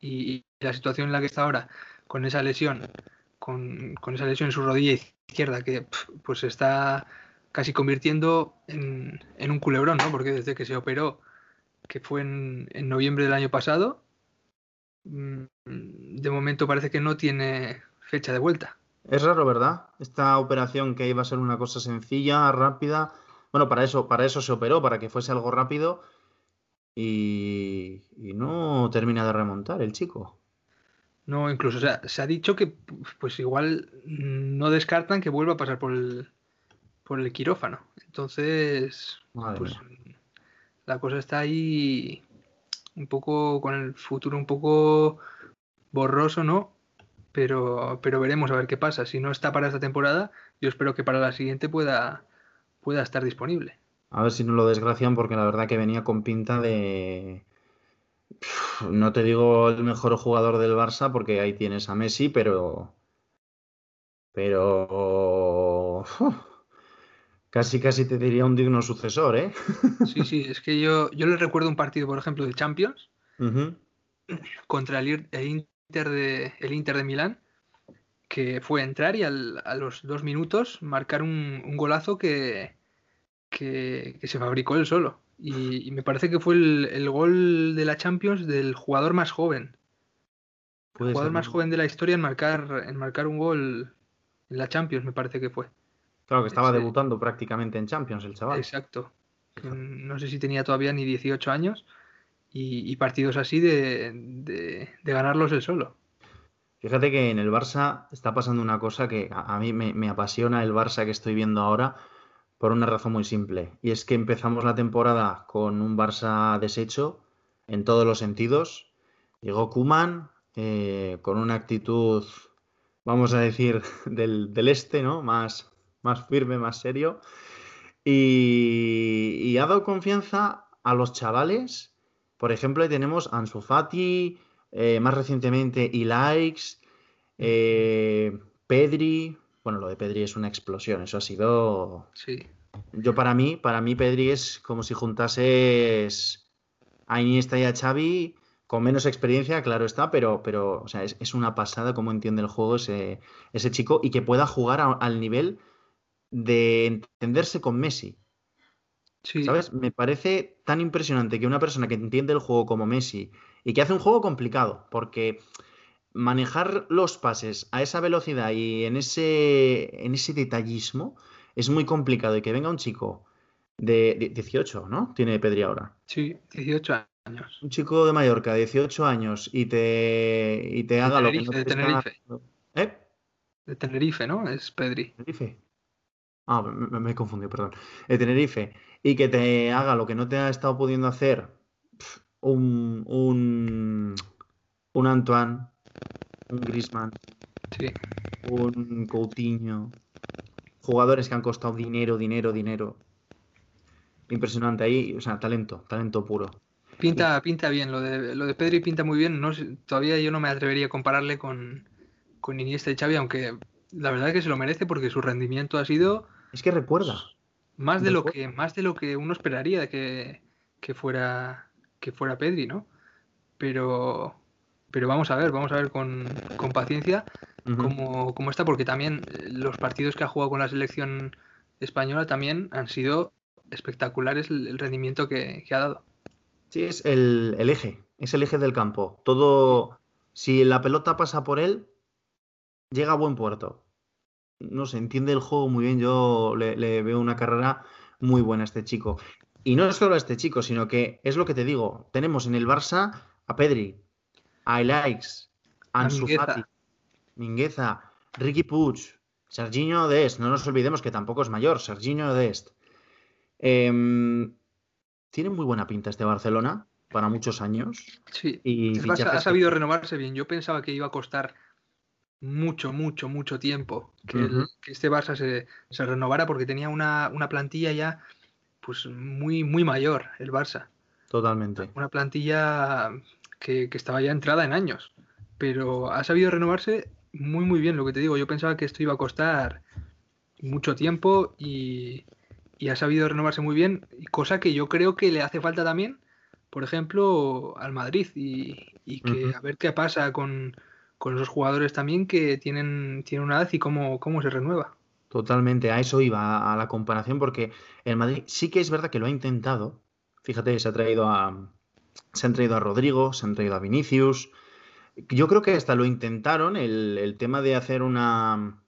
y, la situación en la que está ahora, con esa lesión, con, esa lesión en su rodilla izquierda, que pues se está casi convirtiendo en, un culebrón, ¿no? Porque desde que se operó, que fue en, en noviembre del año pasado, de momento parece que no tiene fecha de vuelta. Es raro, ¿verdad? Esta operación que iba a ser una cosa sencilla, rápida, bueno, para eso, para eso se operó, para que fuese algo rápido y, no termina de remontar el chico. No, incluso se ha dicho que pues igual no descartan que vuelva a pasar por el, por el quirófano. Entonces, pues la cosa está ahí un poco con el futuro un poco borroso, ¿no? Pero, pero veremos a ver qué pasa. Si no está para esta temporada, yo espero que para la siguiente pueda, pueda estar disponible. A ver si no lo desgracian porque la verdad que venía con pinta de... No te digo el mejor jugador del Barça porque ahí tienes a Messi, pero... Pero... Casi, casi te diría un digno sucesor, ¿eh? Sí, sí, es que yo, yo le recuerdo un partido, por ejemplo, de Champions contra el, Inter de, el Inter de Milán, que fue entrar y a los dos minutos marcar un, golazo que, que, se fabricó él solo. Y, me parece que fue el, gol de la Champions del jugador más joven. el jugador más joven de la historia en marcar, en marcar un gol en la Champions, me parece que fue. Claro, que estaba debutando prácticamente en Champions el chaval. Exacto. No sé si tenía todavía ni 18 años y, partidos así de, de, de ganarlos él solo. Fíjate que en el Barça está pasando una cosa que a, mí me, apasiona el Barça que estoy viendo ahora por una razón muy simple. Y es que empezamos la temporada con un Barça deshecho en todos los sentidos. Llegó Kuman eh, con una actitud, vamos a decir, del, este, ¿no? Más, más firme, más serio. Y, ha dado confianza a los chavales. Por ejemplo, tenemos a Ansu Fati, eh, más recientemente Ilaix, eh, Pedri. Bueno, lo de Pedri es una explosión, eso ha sido. Sí. Yo para mí, para mí Pedri es como si juntases a Iniesta y a Xavi con menos experiencia, claro está, pero, pero o sea, es, una pasada cómo entiende el juego ese, ese chico y que pueda jugar al nivel de entenderse con Messi. ¿Sabes? Me parece tan impresionante que una persona que entiende el juego como Messi y que hace un juego complicado, porque manejar los pases a esa velocidad y en ese, en ese detallismo es muy complicado. Y que venga un chico de 18, ¿no? Tiene Pedri ahora. Sí, 18 años. Un chico de Mallorca, 18 años, y te, y te haga lo que no De Tenerife. ¿Eh? De Tenerife, ¿no? Es Pedri. Tenerife. Ah, me, he confundido, perdón. De Tenerife. Y que te haga lo que no te ha estado pudiendo hacer un, un, un Antoine, un Grisman, un Coutinho, jugadores que han costado dinero, dinero, dinero. Impresionante ahí, o sea, talento, talento puro. Pinta, pinta bien, lo de, lo de Pedri pinta muy bien. No, todavía yo no me atrevería a compararle con, con Iniesta y Xavi, aunque la verdad es que se lo merece porque su rendimiento ha sido. Es que recuerda. Más de lo que, más de lo que uno esperaría que, que fuera que fuera Pedri, ¿no? Pero, pero vamos a ver, vamos a ver con, paciencia cómo, está, porque también eh, los partidos que ha jugado con la selección española también han sido espectaculares el, rendimiento que, ha dado. Sí, es el, eje, es el eje del campo. Todo, si la pelota pasa por él, llega a buen puerto. No se entiende el juego muy bien. Yo le, veo una carrera muy buena a este chico. Y no es solo a este chico, sino que es lo que te digo. Tenemos en el Barça a Pedri, a Elaix, a Ansu Fati, Mingueza, Ricky Puig, Serginho Dest. No nos olvidemos que tampoco es mayor, Serginho Dest. Em, tiene muy buena pinta este Barcelona para muchos años. Sí, y ha sabido renovarse bien. Yo pensaba que iba a costar mucho, mucho, mucho tiempo que, este Barça se, renovara porque tenía una, plantilla ya pues muy, muy mayor, el Barça. Totalmente. Una plantilla que, estaba ya entrada en años, pero ha sabido renovarse muy, muy bien, lo que te digo. Yo pensaba que esto iba a costar mucho tiempo y, ha sabido renovarse muy bien, cosa que yo creo que le hace falta también, por ejemplo, al Madrid y, que a ver qué pasa con con esos jugadores también que tienen, tienen una edad y cómo, cómo se renueva. Totalmente, a eso iba, a la comparación, porque el Madrid sí que es verdad que lo ha intentado. Fíjate, se ha traído a. Se han traído a Rodrigo, se han traído a Vinicius. Yo creo que hasta lo intentaron, el, tema de hacer una.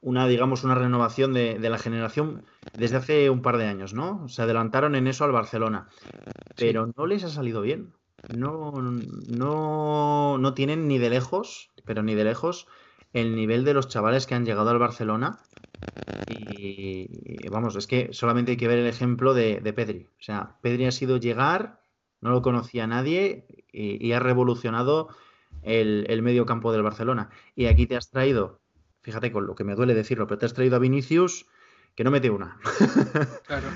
Una, digamos, una renovación de, la generación desde hace un par de años, ¿no? Se adelantaron en eso al Barcelona. Pero no les ha salido bien no, no, no tienen ni de lejos, pero ni de lejos, el nivel de los chavales que han llegado al Barcelona. Y vamos, es que solamente hay que ver el ejemplo de, Pedri. O sea, Pedri ha sido llegar, no lo conocía nadie y, ha revolucionado el, el, medio campo del Barcelona. Y aquí te has traído, fíjate con lo que me duele decirlo, pero te has traído a Vinicius que no mete una. Claro.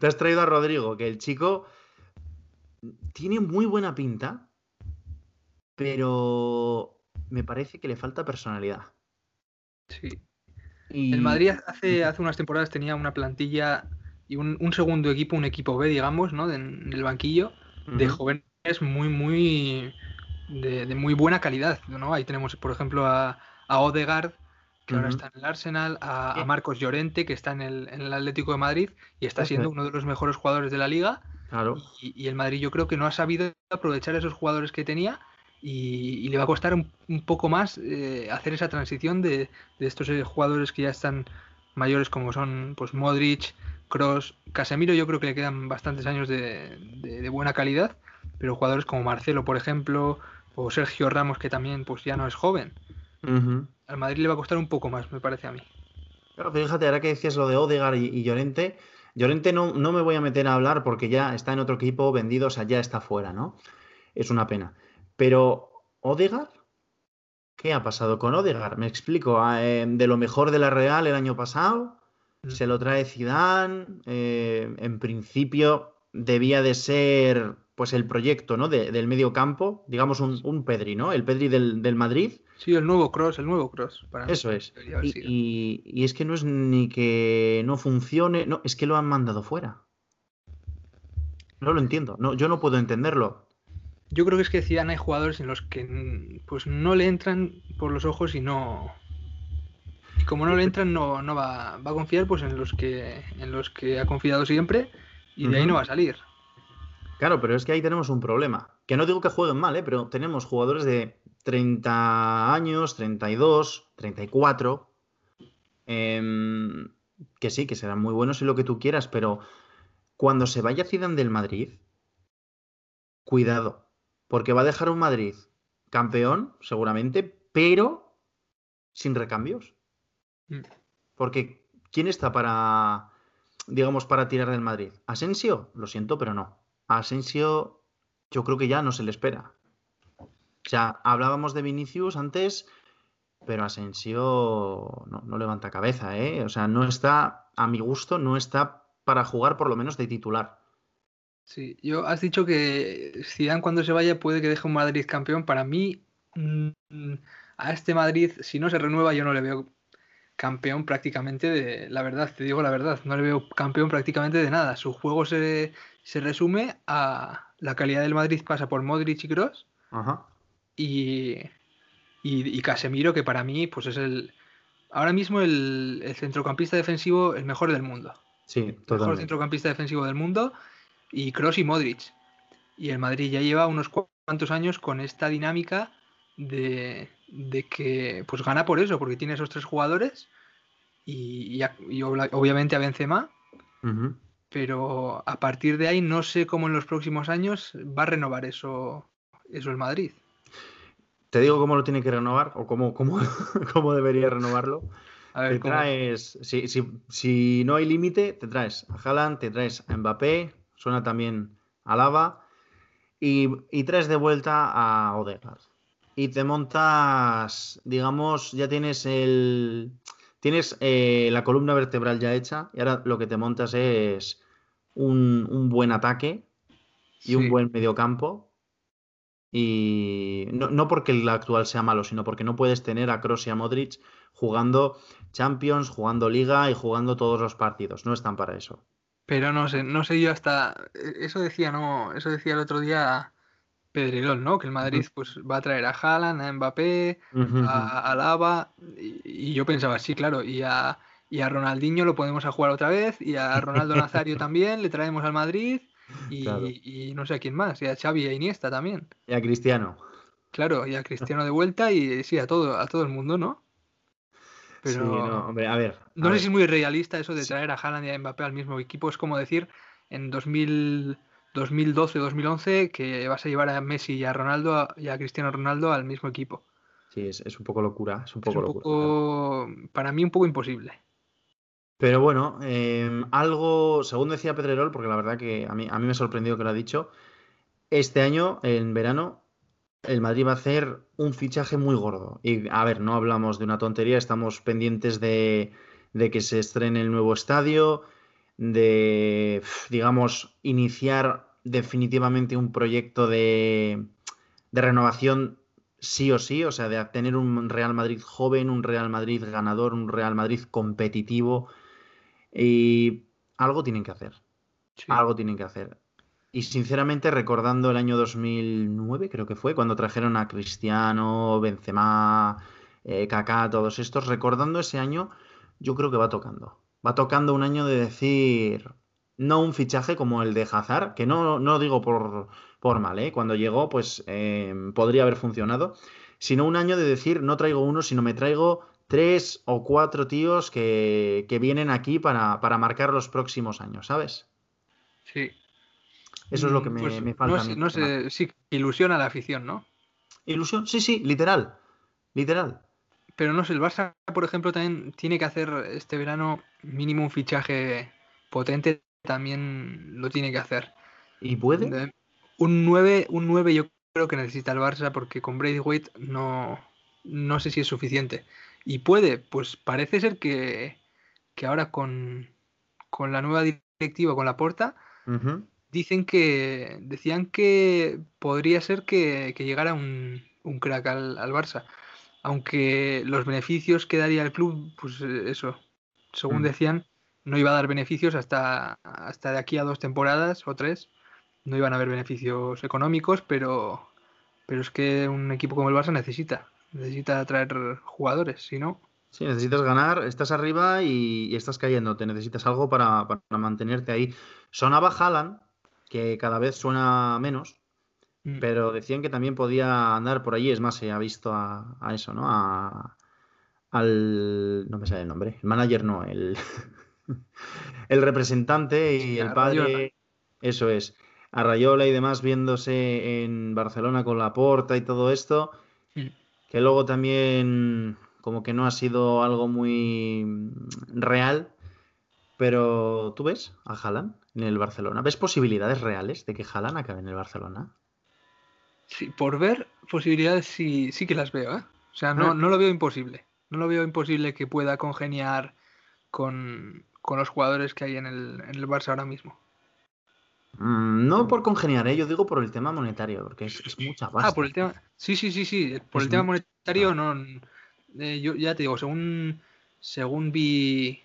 te has traído a Rodrigo, que el chico tiene muy buena pinta, pero me parece que le falta personalidad. Sí. El Madrid hace, hace unas temporadas tenía una plantilla y un, segundo equipo, un equipo B, digamos, ¿no? en el banquillo, de jóvenes muy, muy. De, muy buena calidad, ¿no? Ahí tenemos, por ejemplo, a, a Odegaard, que ahora está en el Arsenal, a, Marcos Llorente, que está en el, en el Atlético de Madrid y está siendo uno de los mejores jugadores de la liga. Y, el Madrid yo creo que no ha sabido aprovechar esos jugadores que tenía y, le va a costar un, poco más eh, hacer esa transición de, estos eh, jugadores que ya están mayores como son pues Modric, Cross, Casemiro yo creo que le quedan bastantes años de, buena calidad, pero jugadores como Marcelo por ejemplo o Sergio Ramos que también pues ya no es joven. Al Madrid le va a costar un poco más, me parece a mí. Pero fíjate, ahora que decías lo de Odegar y, y Llorente, Llorente no, no me voy a meter a hablar porque ya está en otro equipo vendido, o sea, ya está fuera, ¿no? Es una pena. Pero, ¿Odegar? ¿Qué ha pasado con Odegar? Me explico. Ah, eh, de lo mejor de la Real el año pasado, mm. se lo trae Zidane. Eh, en principio debía de ser pues el proyecto ¿no? del medio campo, digamos un, un, Pedri, ¿no? El Pedri del, Madrid. Sí, el nuevo Cross, el nuevo Cross. Eso es. Y, y, es que no es ni que no funcione, no, es que lo han mandado fuera. No lo entiendo, no, yo no puedo entenderlo. Yo creo que es que Zidane hay jugadores en los que pues no le entran por los ojos y no y como no le entran no, no va, va, a confiar pues en los que en los que ha confiado siempre y de ahí no va a salir. Claro, pero es que ahí tenemos un problema. Que no digo que jueguen mal, ¿eh? pero tenemos jugadores de 30 años, 32, 34, eh, que sí, que serán muy buenos y lo que tú quieras, pero cuando se vaya Zidane del Madrid, cuidado, porque va a dejar un Madrid campeón, seguramente, pero sin recambios. Mm. Porque ¿quién está para, digamos, para tirar del Madrid? ¿Asensio? Lo siento, pero no. Asensio yo creo que ya no se le espera. O sea, hablábamos de Vinicius antes, pero Asensio no, no, levanta cabeza, ¿eh? O sea, no está, a mi gusto, no está para jugar por lo menos de titular. Sí, yo has dicho que Zidane cuando se vaya puede que deje un Madrid campeón. Para mí, mm, a este Madrid, si no se renueva, yo no le veo campeón prácticamente de la verdad, te digo la verdad, no le veo campeón prácticamente de nada. Su juego se, se resume a la calidad del Madrid pasa por Modric y Kroos Y, y, Casemiro, que para mí pues es el ahora mismo el, centrocampista defensivo el mejor del mundo. Sí, totalmente. El mejor centrocampista defensivo del mundo y Kroos y Modric. Y el Madrid ya lleva unos cuantos años con esta dinámica de, de que pues gana por eso, porque tiene esos tres jugadores y, y, obviamente a Benzema. Pero a partir de ahí no sé cómo en los próximos años va a renovar eso, eso el Madrid. Te digo cómo lo tiene que renovar o cómo, cómo, cómo debería renovarlo. te traes, si, si, si, no hay límite, te traes a Haaland, te traes a Mbappé, suena también a Lava, y, y traes de vuelta a Odegaard y te montas, digamos, ya tienes el... Tienes eh, la columna vertebral ya hecha y ahora lo que te montas es un, buen ataque y un buen mediocampo. Y no, porque el actual sea malo, sino porque no puedes tener a Kroos y a Modric jugando Champions, jugando Liga y jugando todos los partidos. No están para eso. Pero no sé, no sé yo hasta. E, eso decía, no, eso decía el otro día Pedrerol, ¿no? Que el Madrid pues va a traer a Haaland, a Mbappé, a, Lava, y, yo pensaba, sí, claro, y a, y a Ronaldinho lo podemos a jugar otra vez, y a Ronaldo Nazario también, le traemos al Madrid, y, no sé a quién más, y a Xavi a Iniesta también. Y a Cristiano. Claro, y a Cristiano de vuelta, y sí, a todo, a todo el mundo, ¿no? Pero no, hombre, a ver. no sé si es muy realista eso de traer a Haaland y a Mbappé al mismo equipo, es como decir, en 2000 2012-2011 que vas a llevar a Messi y a Ronaldo y a Cristiano Ronaldo al mismo equipo. Sí, es, un poco locura. Es un poco, para mí un poco imposible. Pero bueno, em, algo, según decía Pedrerol, porque la verdad que a mí, a mí me ha sorprendido que lo ha dicho, este año, en verano, el Madrid va a hacer un fichaje muy gordo. Y a ver, no hablamos de una tontería, estamos pendientes de, de que se estrene el nuevo estadio, de, digamos, iniciar definitivamente un proyecto de, renovación sí o sí, o sea, de tener un Real Madrid joven, un Real Madrid ganador, un Real Madrid competitivo. Y algo tienen que hacer. Algo tienen que hacer. Y sinceramente, recordando el año 2009, creo que fue, cuando trajeron a Cristiano, Benzema, eh, Kaká, todos estos, recordando ese año, yo creo que va tocando. Va tocando un año de decir, no un fichaje como el de Hazard, que no, no digo por, por mal, ¿eh? cuando llegó pues eh, podría haber funcionado, sino un año de decir no traigo uno, sino me traigo tres o cuatro tíos que, vienen aquí para, marcar los próximos años, ¿sabes? Sí. Eso es lo que me, pues falta. No, sé, sí, ilusiona a la afición, ¿no? Ilusión, sí, sí, literal, literal. Pero no sé, el Barça, por ejemplo, también tiene que hacer este verano mínimo un fichaje potente también lo tiene que hacer. ¿Y puede? Un 9, un 9 yo creo que necesita el Barça porque con Brady Wade no, no sé si es suficiente. Y puede, pues parece ser que, que ahora con, con la nueva directiva, con la porta, dicen que decían que podría ser que, llegara un, un crack al, al, Barça. Aunque los beneficios que daría el club, pues eso, según mm. decían, no iba a dar beneficios hasta, hasta de aquí a dos temporadas o tres. no iban a haber beneficios económicos, pero, pero es que un equipo como el Barça necesita, necesita atraer jugadores, si no. Sí, necesitas ganar, estás arriba y, estás cayendo, te necesitas algo para, mantenerte ahí. Sonaba Haaland, que cada vez suena menos, mm. pero decían que también podía andar por allí, es más, se ha visto a, eso, ¿no? A, al... no me sale el nombre, el manager no, el, el representante y el padre, eso es, a Rayola y demás viéndose en Barcelona con la porta y todo esto, que luego también como que no ha sido algo muy real, pero ¿tú ves a Haaland en el Barcelona? ¿Ves posibilidades reales de que Haaland acabe en el Barcelona? Sí, por ver posibilidades sí, sí que las veo, ¿eh? O sea, no, ah. no lo veo imposible. No lo veo imposible que pueda congeniar con, los jugadores que hay en el, en el Barça ahora mismo. Mm, no por congeniar, ¿eh? yo digo por el tema monetario, porque es, mucha base. Ah, por el tema. Sí, sí, sí, sí. Por el tema monetario no, eh, yo ya te digo, según, según vi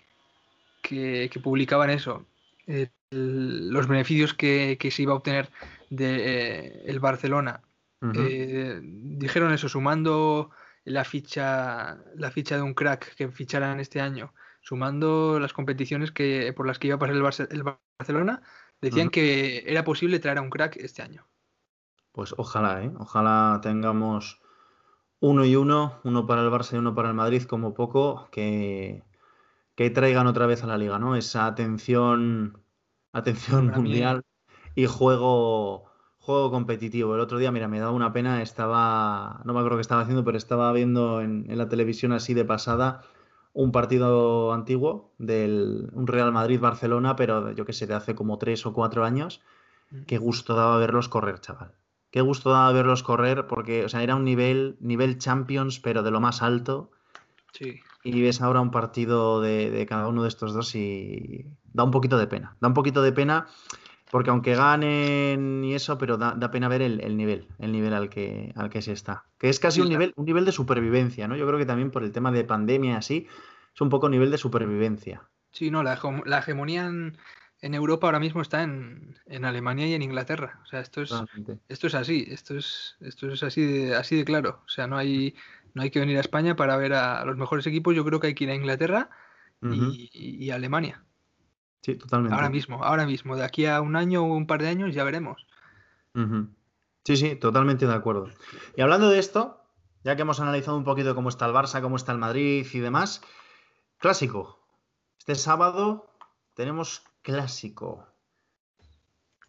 que, publicaban eso, eh, los beneficios que, se iba a obtener de eh, el Barcelona, dijeron eso, sumando la ficha, la ficha de un crack que ficharan este año, sumando las competiciones que, por las que iba a pasar el, Barcelona, decían que era posible traer a un crack este año. Pues ojalá, ¿eh? ojalá tengamos uno y uno, uno para el Barça y uno para el Madrid, como poco, que, que traigan otra vez a la liga, ¿no? Esa atención, atención mundial y juego, juego competitivo. El otro día, mira, me daba una pena, estaba, no me acuerdo qué estaba haciendo, pero estaba viendo en, la televisión así de pasada un partido antiguo del un Real Madrid-Barcelona, pero yo que sé, de hace como tres o cuatro años. Mm. Qué gusto daba verlos correr, chaval qué gusto daba verlos correr porque, o sea, era un nivel, nivel Champions, pero de lo más alto. Sí. Y ves ahora un partido de, cada uno de estos dos y da un poquito de pena. Da un poquito de pena porque aunque ganen y eso, pero da, pena ver el, nivel, el nivel al que, al que se está. Que es casi un, nivel, un nivel de supervivencia, ¿no? Yo creo que también por el tema de pandemia y así, es un poco nivel de supervivencia. Sí, no, la, la hegemonía en, en Europa ahora mismo está en, Alemania y en Inglaterra. O sea, esto es, esto es así, esto es, esto es así de, así de claro. O sea, no hay, no hay que venir a España para ver a, los mejores equipos. Yo creo que hay que ir a Inglaterra y, a Alemania. Sí, totalmente. Ahora mismo, ahora mismo. De aquí a un año o un par de años ya veremos. Sí, sí, totalmente de acuerdo. Y hablando de esto, ya que hemos analizado un poquito cómo está el Barça, cómo está el Madrid y demás, clásico. Este sábado tenemos clásico.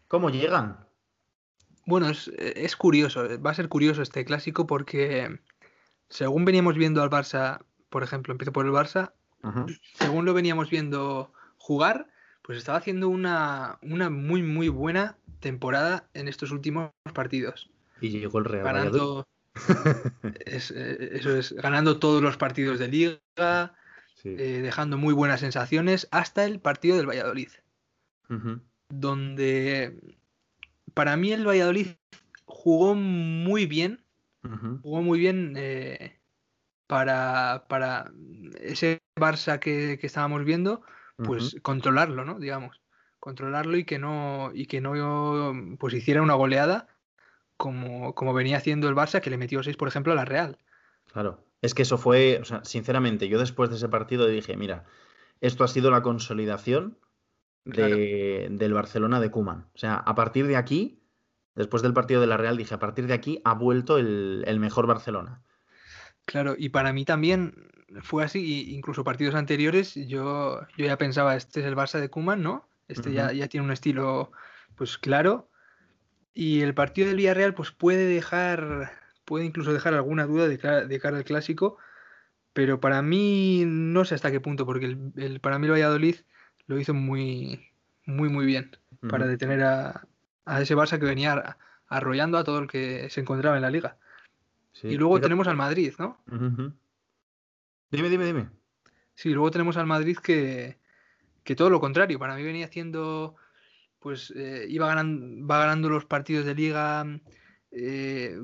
¿Cómo llegan? Bueno, es, curioso, va a ser curioso este clásico porque según veníamos viendo al Barça, por ejemplo, empiezo por el Barça, según lo veníamos viendo jugar, pues estaba haciendo una, una, muy, muy buena temporada en estos últimos partidos. Y llegó el Real ganando, eh, eso es, ganando todos los partidos de liga, eh, dejando muy buenas sensaciones hasta el partido del Valladolid. Donde para mí el Valladolid jugó muy bien, jugó muy bien eh, para, para, ese Barça que, estábamos viendo, pues controlarlo, ¿no? Digamos, controlarlo y que no, y que no pues hiciera una goleada como, como venía haciendo el Barça, que le metió 6, por ejemplo, a la Real. Claro, es que eso fue, o sea, sinceramente, yo después de ese partido dije, mira, esto ha sido la consolidación del Barcelona de Kuman. O sea, a partir de aquí, después del partido de la Real, dije, a partir de aquí ha vuelto el, mejor Barcelona. Claro, y para mí también fue así, incluso partidos anteriores, yo, yo ya pensaba, este es el Barça de Kuman, ¿no? Este ya, ya tiene un estilo, pues claro. Y el partido del Villarreal, pues puede dejar, puede incluso dejar alguna duda de cara, de cara al clásico, pero para mí no sé hasta qué punto, porque el, el, para mí el Valladolid lo hizo muy, muy, muy bien para detener a, ese Barça que venía arrollando a todo el que se encontraba en la liga. y luego tenemos al Madrid, ¿no? Dime, dime, dime. Sí, luego tenemos al Madrid que, que todo lo contrario. Para mí venía haciendo, pues eh, iba ganando, va ganando los partidos de liga eh,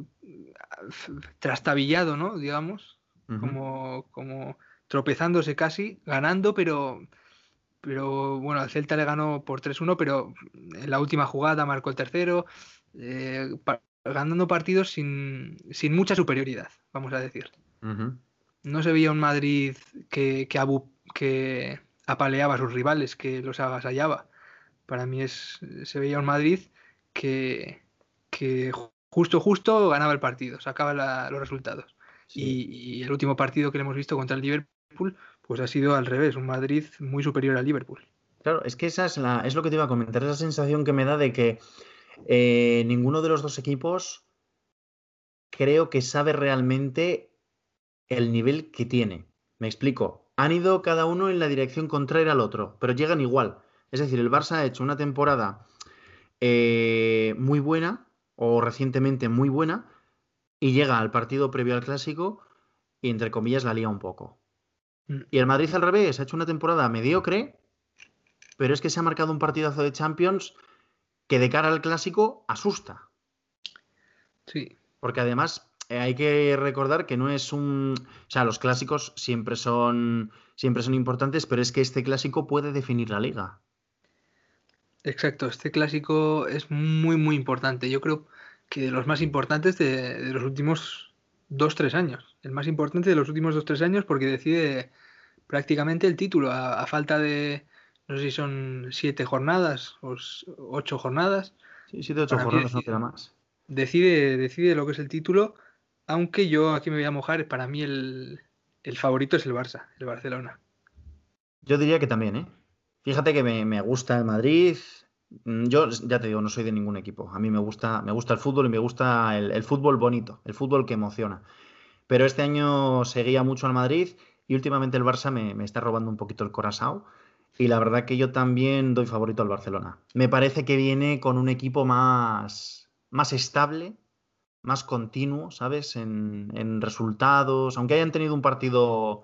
trastabillado, ¿no? Digamos, como, como tropezándose casi, ganando, pero pero bueno, al Celta le ganó por 3-1, pero en la última jugada marcó el tercero, eh, ganando partidos sin, mucha superioridad, vamos a decir. No se veía un Madrid que, que, apaleaba a sus rivales, que los avasallaba. Para mí es, se veía un Madrid que, que justo, justo ganaba el partido, sacaba los resultados. Y, el último partido que le hemos visto contra el Liverpool, pues ha sido al revés, un Madrid muy superior al Liverpool. Claro, es que esa es, la, es lo que te iba a comentar, esa sensación que me da de que eh, ninguno de los dos equipos creo que sabe realmente el nivel que tiene. Me explico. Han ido cada uno en la dirección contraria al otro, pero llegan igual. Es decir, el Barça ha hecho una temporada eh, muy buena, o recientemente muy buena, y llega al partido previo al clásico y entre comillas la lía un poco. Mm. Y el Madrid al revés, ha hecho una temporada mediocre, pero es que se ha marcado un partidazo de Champions que de cara al clásico asusta. Sí. Porque además hay que recordar que no es un. O sea, los clásicos siempre son, siempre son importantes, pero es que este clásico puede definir la liga. Exacto, este clásico es muy, muy importante. Yo creo que de los más importantes de, los últimos dos, tres años. El más importante de los últimos dos, tres años porque decide prácticamente el título a, falta de, no sé si son siete jornadas o ocho jornadas. Sí, siete, ocho jornadas, no queda más. Decide, decide lo que es el título, aunque yo aquí me voy a mojar, para mí el, el favorito es el Barça, el Barcelona. Yo diría que también, ¿eh? Fíjate que me, gusta el Madrid. Mm, yo ya te digo, no soy de ningún equipo. A mí me gusta, me gusta el fútbol y me gusta el, fútbol bonito, el fútbol que emociona. Pero este año seguía mucho al Madrid y últimamente el Barça me, está robando un poquito el corazón. Y la verdad que yo también doy favorito al Barcelona. Me parece que viene con un equipo más, más estable, más continuo, ¿sabes? En, en resultados. Aunque hayan tenido un partido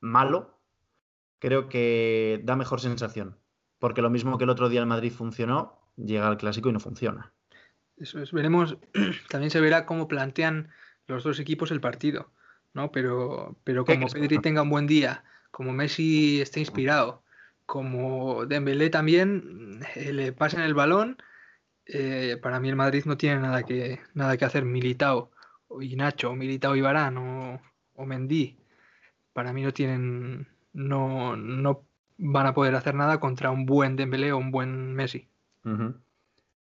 malo, creo que da mejor sensación. Porque lo mismo que el otro día el Madrid funcionó, llega al clásico y no funciona. Eso es, veremos, también se verá cómo plantean los dos equipos el partido, ¿no? Pero, pero como Pedri tenga un buen día, como Messi esté inspirado, como Dembélé también eh, le pasen el balón, eh, para mí el Madrid no tiene nada que, nada que hacer. Militao y Nacho, o Militao y Barán, o, o Mendy, para mí no tienen no, no van a poder hacer nada contra un buen Dembélé o un buen Messi.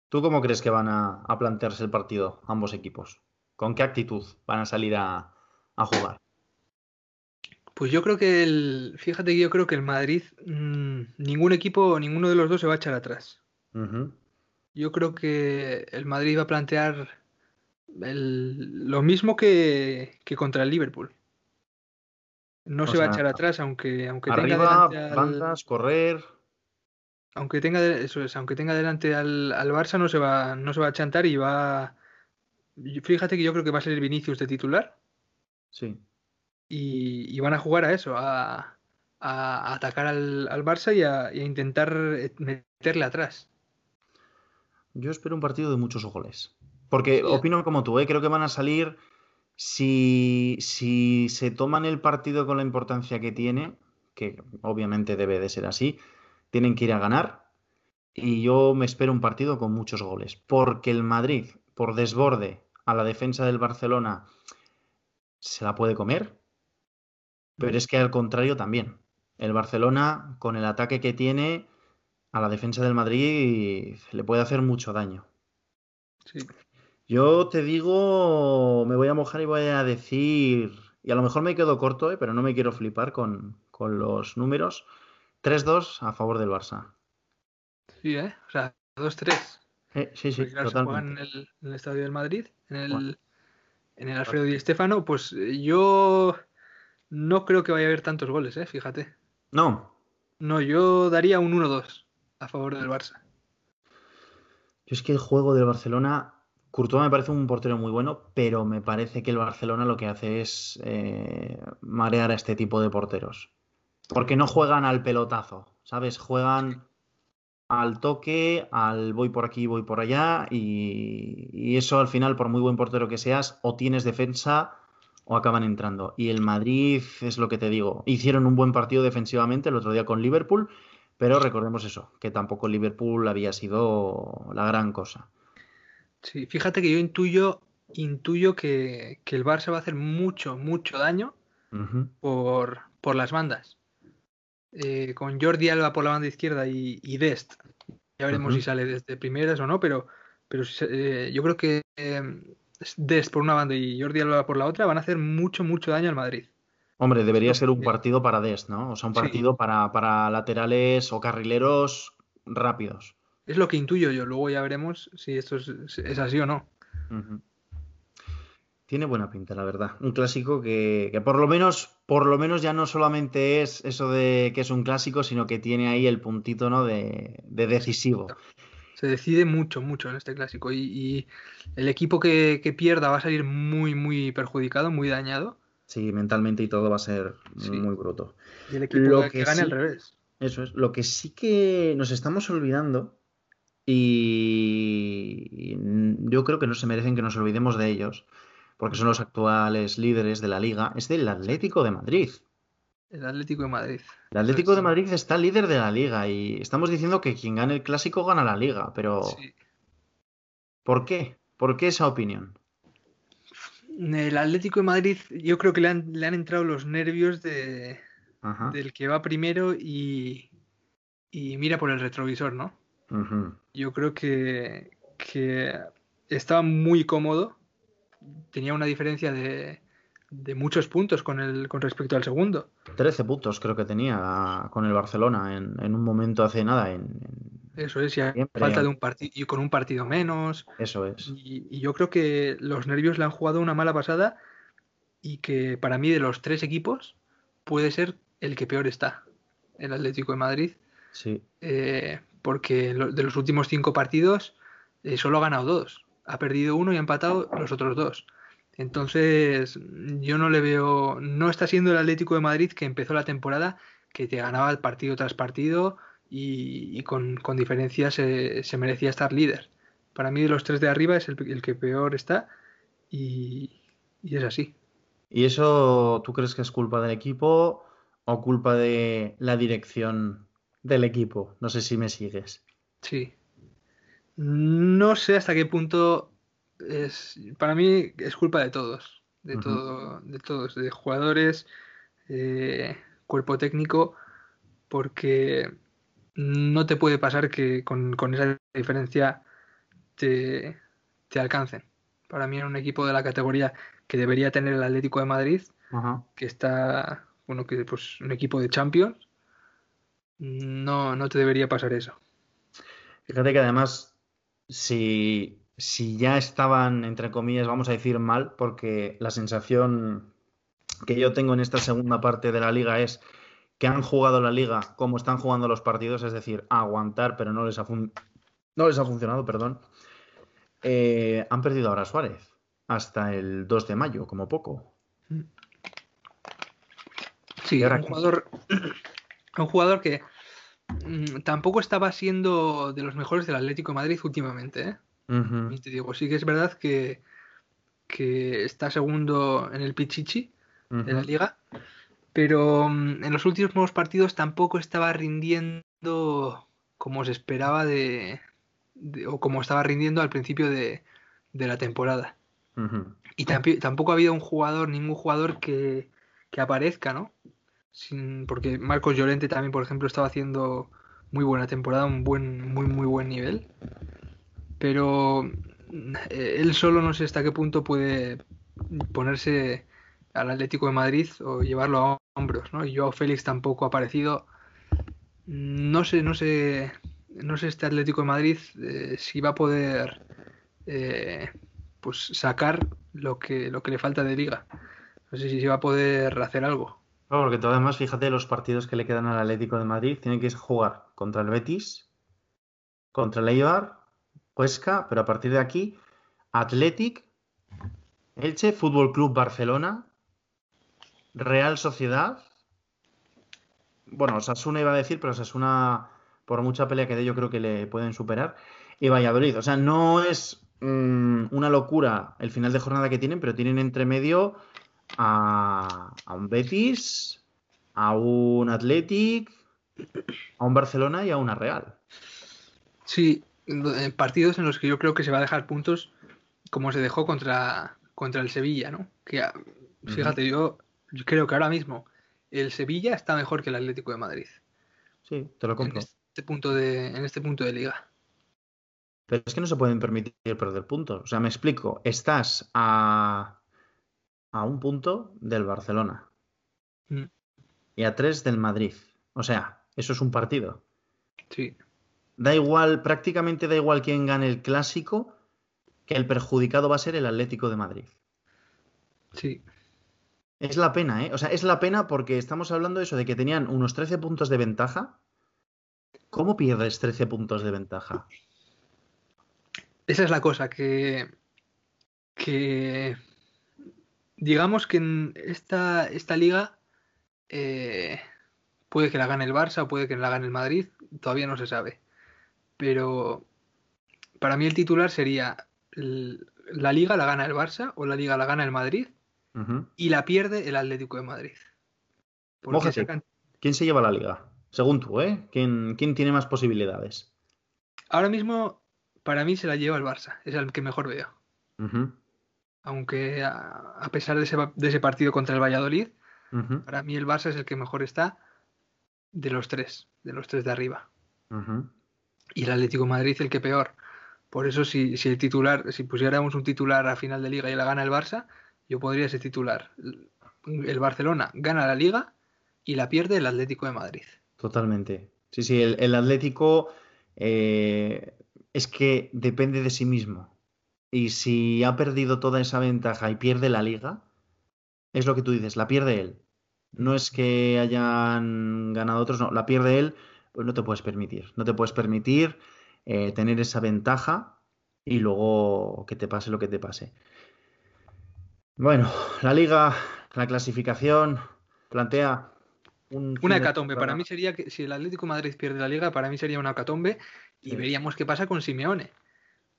¿Tú cómo crees que van a, plantearse el partido ambos equipos? ¿Con qué actitud van a salir a, jugar? Pues yo creo que el, fíjate que yo creo que el Madrid, mm, ningún equipo, ninguno de los dos se va a echar atrás. Yo creo que el Madrid va a plantear lo mismo que, que, contra el Liverpool. No se va a echar atrás, aunque, aunque tenga delante al, correr. Aunque tenga, eso es, aunque tenga delante al, Barça, no se, va, no se va a chantar y va. Fíjate que yo creo que va a ser Vinicius de titular. Sí. Y, van a jugar a eso, a, atacar al, Barça y a, intentar meterle atrás. Yo espero un partido de muchos goles. Porque opino como tú, ¿eh? creo que van a salir si, se toman el partido con la importancia que tiene, que obviamente debe de ser así, tienen que ir a ganar. Y yo me espero un partido con muchos goles. Porque el Madrid, por desborde a la defensa del Barcelona, se la puede comer. Pero es que al contrario también. El Barcelona, con el ataque que tiene, a la defensa del Madrid le puede hacer mucho daño. Sí. Yo te digo, me voy a mojar y voy a decir, y a lo mejor me quedo corto, eh, pero no me quiero flipar con, los números. 3-2 a favor del Barça. Sí, ¿eh? O sea, 2-3. Eh, sí, sí, totalmente. en el, Estadio del Madrid, en el, en el Alfredo Di Estefano, pues eh, yo no creo que vaya a haber tantos goles, ¿eh? Fíjate. No. No, yo daría un 1-2 a favor del Barça. Yo es que el juego del Barcelona Courtois me parece un portero muy bueno, pero me parece que el Barcelona lo que hace es eh, marear a este tipo de porteros. Porque no juegan al pelotazo, ¿sabes? Juegan al toque, al voy por aquí, voy por allá, y, eso al final, por muy buen portero que seas, o tienes defensa o acaban entrando. Y el Madrid es lo que te digo. Hicieron un buen partido defensivamente el otro día con Liverpool, pero recordemos eso, que tampoco Liverpool había sido la gran cosa. Sí, fíjate que yo intuyo, intuyo que, el Barça va a hacer mucho, mucho daño por, por, las bandas. Eh, con Jordi Alba por la banda izquierda y, Dest. Ya veremos si sale desde primeras o no, pero, pero eh, yo creo que eh, Dest por una banda y Jordi Alba por la otra van a hacer mucho, mucho daño al Madrid. Hombre, debería ser un partido para Dest, ¿no? O sea, un partido para, para laterales o carrileros rápidos. Es lo que intuyo yo, luego ya veremos si esto es, así o no. Tiene buena pinta, la verdad. Un clásico que, por lo menos, por lo menos ya no solamente es eso de que es un clásico, sino que tiene ahí el puntito ¿no? de, decisivo. Se decide mucho, mucho en este clásico. Y, el equipo que, pierda va a salir muy, muy perjudicado, muy dañado. Sí, mentalmente y todo va a ser muy bruto. Y el equipo que, gane al revés. Eso es. Lo que sí que nos estamos olvidando y yo creo que no se merecen que nos olvidemos de ellos, porque son los actuales líderes de la liga, es del Atlético de Madrid. El Atlético de Madrid. El Atlético de Madrid está líder de la liga y estamos diciendo que quien gane el clásico gana la liga, pero ¿por qué? ¿Por qué esa opinión? El Atlético de Madrid, yo creo que le han, le han entrado los nervios de, del que va primero y, y mira por el retrovisor, ¿no? Yo creo que, estaba muy cómodo. Tenía una diferencia de, muchos puntos con, el, con respecto al segundo. 13 puntos creo que tenía con el Barcelona en, un momento hace nada. En, Eso es, ya falta de un partido y con un partido menos. Eso es. Y, yo creo que los nervios le han jugado una mala pasada y que para mí de los tres equipos puede ser el que peor está, el Atlético de Madrid. Sí. Eh, porque de los últimos cinco partidos eh, solo ha ganado dos. Ha perdido uno y ha empatado los otros dos. Entonces, yo no le veo. No está siendo el Atlético de Madrid que empezó la temporada, que te ganaba el partido tras partido y, con, con, diferencia se, merecía estar líder. Para mí, de los tres de arriba es el, que peor está y, y es así. ¿Y eso tú crees que es culpa del equipo o culpa de la dirección del equipo. No sé si me sigues. Sí. No sé hasta qué punto es. Para mí es culpa de todos. De todo, de todos, de jugadores, eh, cuerpo técnico, porque no te puede pasar que con, esa diferencia te, te, alcancen. Para mí, en un equipo de la categoría que debería tener el Atlético de Madrid, que está, bueno, que pues un equipo de Champions, no, no te debería pasar eso. Fíjate que además, si, si ya estaban, entre comillas, vamos a decir mal, porque la sensación que yo tengo en esta segunda parte de la liga es que han jugado la liga como están jugando los partidos, es decir, aguantar, pero no les ha, no les ha funcionado, perdón. Eh, han perdido ahora Suárez hasta el 2 de mayo, como poco. Sí, un jugador, un jugador que mm, tampoco estaba siendo de los mejores del Atlético de Madrid últimamente. ¿eh? te digo, sí que es verdad que, que está segundo en el Pichichi de la liga, pero mm, en los últimos partidos tampoco estaba rindiendo como se esperaba de, o como estaba rindiendo al principio de, la temporada. Y tampoco ha habido un jugador, ningún jugador que, que aparezca, ¿no? porque Marcos Llorente también, por ejemplo, estaba haciendo muy buena temporada, un buen, muy, muy buen nivel. Pero eh, él solo no sé hasta qué punto puede ponerse al Atlético de Madrid o llevarlo a hombros, ¿no? Y Joao Félix tampoco ha aparecido. No sé, no sé, no sé este Atlético de Madrid eh, si va a poder eh, pues sacar lo que, lo que le falta de liga. No sé si va a poder hacer algo. Porque tú además, fíjate los partidos que le quedan al Atlético de Madrid. Tiene que jugar contra el Betis, contra el Eibar, Huesca, pero a partir de aquí, Athletic, Elche, Fútbol Club Barcelona, Real Sociedad. Bueno, Sasuna iba a decir, pero Sasuna, por mucha pelea que dé, yo creo que le pueden superar. Y Valladolid. O sea, no es mm, una locura el final de jornada que tienen, pero tienen entre medio a, a un Betis, a un Athletic, a un Barcelona y a una Real. Sí, partidos en los que yo creo que se va a dejar puntos como se dejó contra, contra el Sevilla, ¿no? Que fíjate, yo, yo creo que ahora mismo el Sevilla está mejor que el Atlético de Madrid. Sí, te lo compro. En este punto de, en este punto de liga. Pero es que no se pueden permitir perder puntos. O sea, me explico. Estás a, a un punto del Barcelona Mm, y a tres del Madrid. O sea, eso es un partido. Sí, Da igual, prácticamente da igual quién gane el clásico, que el perjudicado va a ser el Atlético de Madrid. sí. Es la pena, ¿eh? O sea, es la pena porque estamos hablando de eso, de que tenían unos 13 puntos de ventaja. ¿Cómo pierdes 13 puntos de ventaja? Esa es la cosa, que, que digamos que en esta, esta liga eh, puede que la gane el Barça puede que la gane el Madrid, todavía no se sabe. Pero para mí el titular sería la liga la gana el Barça o la liga la gana el Madrid Y la pierde el Atlético de Madrid. Porque Mójate. sacan- ¿Quién se lleva la liga? Según tú, ¿eh? ¿Quién, quién tiene más posibilidades? ahora mismo para mí se la lleva el Barça, es el que mejor veo. Aunque a, a pesar de ese, de ese partido contra el Valladolid, Para mí el Barça es el que mejor está de los tres, de los tres de arriba. Y el Atlético de Madrid el que peor. Por eso si, si el titular, si pusiéramos un titular a final de liga y la gana el Barça, yo podría ser titular. El Barcelona gana la liga y la pierde el Atlético de Madrid. Totalmente. Sí, sí, el, Atlético eh, es que depende de sí mismo. Y si ha perdido toda esa ventaja y pierde la liga, es lo que tú dices, la pierde él. No es que hayan ganado otros, no, la pierde él, pues no te puedes permitir. No te puedes permitir eh, tener esa ventaja y luego que te pase lo que te pase. Bueno, la liga, la clasificación, plantea un Una de hecatombe. Para mí sería que si el Atlético de Madrid pierde la liga, para mí sería una hecatombe y Sí. veríamos qué pasa con Simeone.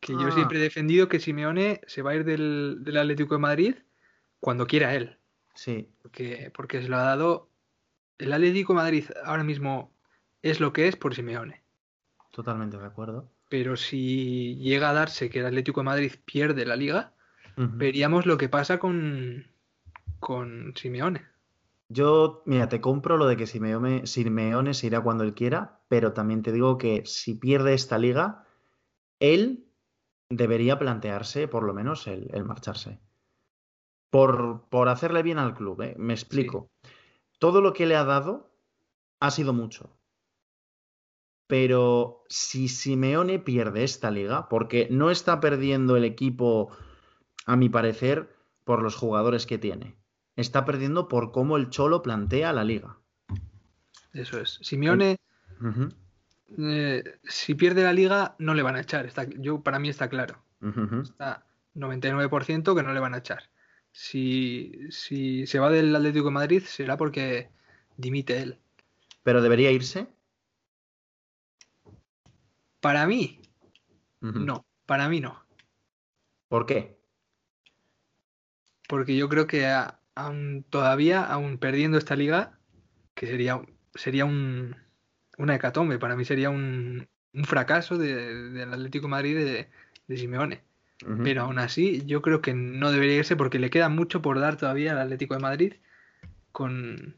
Que yo Ah. siempre he defendido que Simeone se va a ir del, del Atlético de Madrid cuando quiera él. Sí, porque, porque se lo ha dado. El Atlético de Madrid ahora mismo es lo que es por Simeone. totalmente de acuerdo. Pero si llega a darse que el Atlético de Madrid pierde la liga, Veríamos lo que pasa con, con Simeone. Yo, mira, te compro lo de que Simeone, Simeone se irá cuando él quiera, pero también te digo que si pierde esta liga, él debería plantearse por lo menos el, el marcharse. Por, por hacerle bien al club, ¿eh? Me explico. Todo lo que le ha dado ha sido mucho. Pero si Simeone pierde esta liga, porque no está perdiendo el equipo, a mi parecer, por los jugadores que tiene. Está perdiendo por cómo el Cholo plantea la liga. Eso es. Simeone, eh, si pierde la liga, no le van a echar. Está, yo, para mí está claro. Está 99% que no le van a echar. Si, si se va del Atlético de Madrid, será porque dimite él. Pero debería irse. Para mí, no. Para mí no. ¿Por qué? Porque yo creo que a- aún todavía, aún perdiendo esta liga, que sería, sería un, una hecatombe, para mí sería un, un fracaso de- del Atlético de Madrid de, de Simeone. Pero aún así, yo creo que no debería irse porque le queda mucho por dar todavía al Atlético de Madrid con,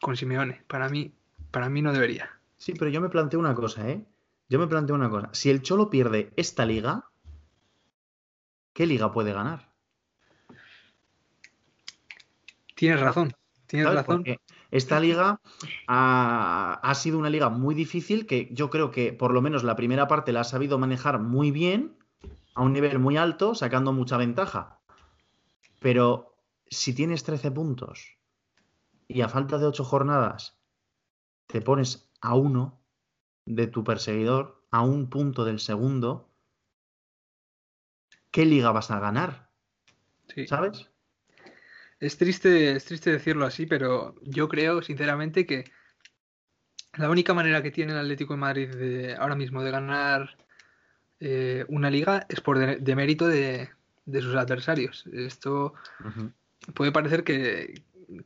con Simeone. Para mí, para mí no debería. Sí, pero yo me planteo una cosa, ¿eh? Yo me planteo una cosa. Si el Cholo pierde esta liga, ¿qué liga puede ganar? Tienes razón, tienes razón. Porque esta liga ha, ha sido una liga muy difícil que yo creo que por lo menos la primera parte la ha sabido manejar muy bien, a un nivel muy alto, sacando mucha ventaja. Pero si tienes 13 puntos y a falta de 8 jornadas te pones a uno de tu perseguidor, a un punto del segundo, ¿qué liga vas a ganar? Sí. ¿Sabes? Es triste, es triste decirlo así, pero yo creo sinceramente que la única manera que tiene el Atlético de Madrid de, ahora mismo de ganar eh, una liga es por de, de mérito de, de sus adversarios. Esto puede parecer que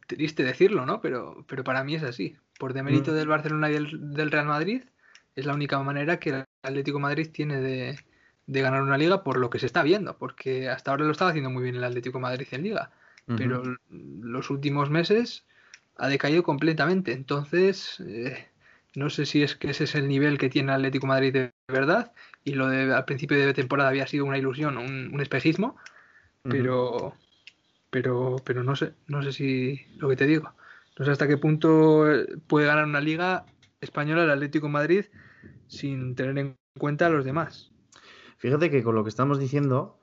triste decirlo, ¿no? Pero, pero para mí es así. Por demérito mm. del Barcelona y del, Real Madrid, es la única manera que el Atlético Madrid tiene de, ganar una liga por lo que se está viendo, porque hasta ahora lo estaba haciendo muy bien el Atlético Madrid en liga, pero los últimos meses ha decaído completamente. Entonces, eh, no sé si es que ese es el nivel que tiene Atlético Madrid de verdad y lo de al principio de temporada había sido una ilusión, un, espejismo, pero, pero, pero no sé, no sé si lo que te digo. No sé hasta qué punto puede ganar una liga española el Atlético Madrid sin tener en cuenta a los demás. Fíjate que con lo que estamos diciendo,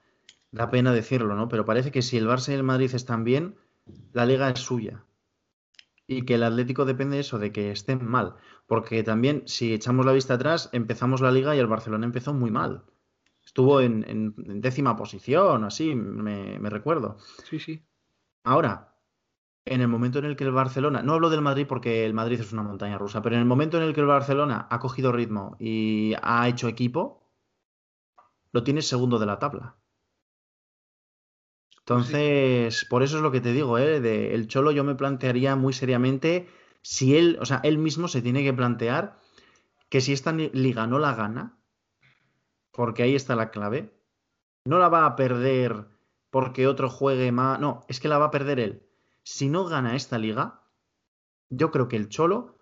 da pena decirlo, ¿no? Pero parece que si el Barça y el Madrid están bien, la liga es suya. Y que el Atlético depende de eso, de que estén mal. Porque también, si echamos la vista atrás, empezamos la liga y el Barcelona empezó muy mal. Estuvo en, décima posición, así, me, me, recuerdo. Sí, sí. Ahora, en el momento en el que el Barcelona, no hablo del Madrid porque el Madrid es una montaña rusa, pero en el momento en el que el Barcelona ha cogido ritmo y ha hecho equipo, lo tienes segundo de la tabla. Entonces, por eso es lo que te digo, ¿eh? De el Cholo yo me plantearía muy seriamente si él, o sea, él mismo se tiene que plantear que si esta liga no la gana, porque ahí está la clave, no la va a perder porque otro juegue más, no, es que la va a perder él. Si no gana esta liga, yo creo que el Cholo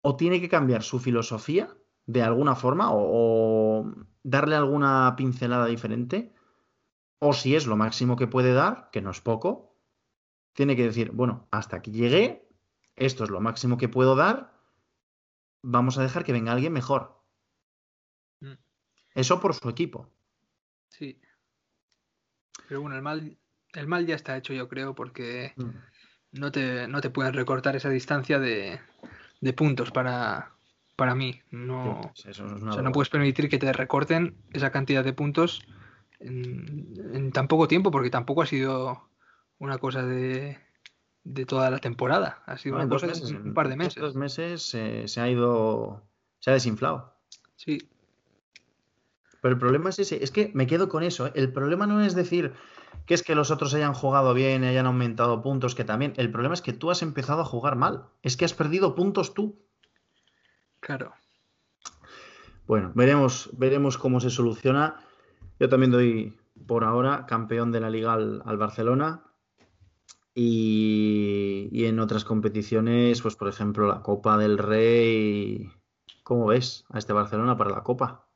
o tiene que cambiar su filosofía de alguna forma o, darle alguna pincelada diferente, o si es lo máximo que puede dar, que no es poco, tiene que decir, bueno, hasta aquí llegué, esto es lo máximo que puedo dar, vamos a dejar que venga alguien mejor. Mm. Eso por su equipo. Sí. Pero bueno, el mal, el mal ya está hecho, yo creo, porque mm. no, te, no te pueden recortar esa distancia de, de puntos para, para mí. No, no puedes permitir que te recorten esa cantidad de puntos en, tan poco tiempo, porque tampoco ha sido una cosa de, de toda la temporada. Ha sido una cosa de un par de meses. Dos meses se ha ido, se ha desinflado. Sí. Pero el problema es ese, es que me quedo con eso. ¿eh? El problema no es decir que es que los otros hayan jugado bien hayan aumentado puntos, que también. El problema es que tú has empezado a jugar mal. Es que has perdido puntos tú. Claro. Bueno, veremos, veremos cómo se soluciona. Yo también doy por ahora campeón de la liga al, Barcelona. Y, y, en otras competiciones, pues por ejemplo la Copa del Rey. ¿Cómo ves a este Barcelona para la Copa?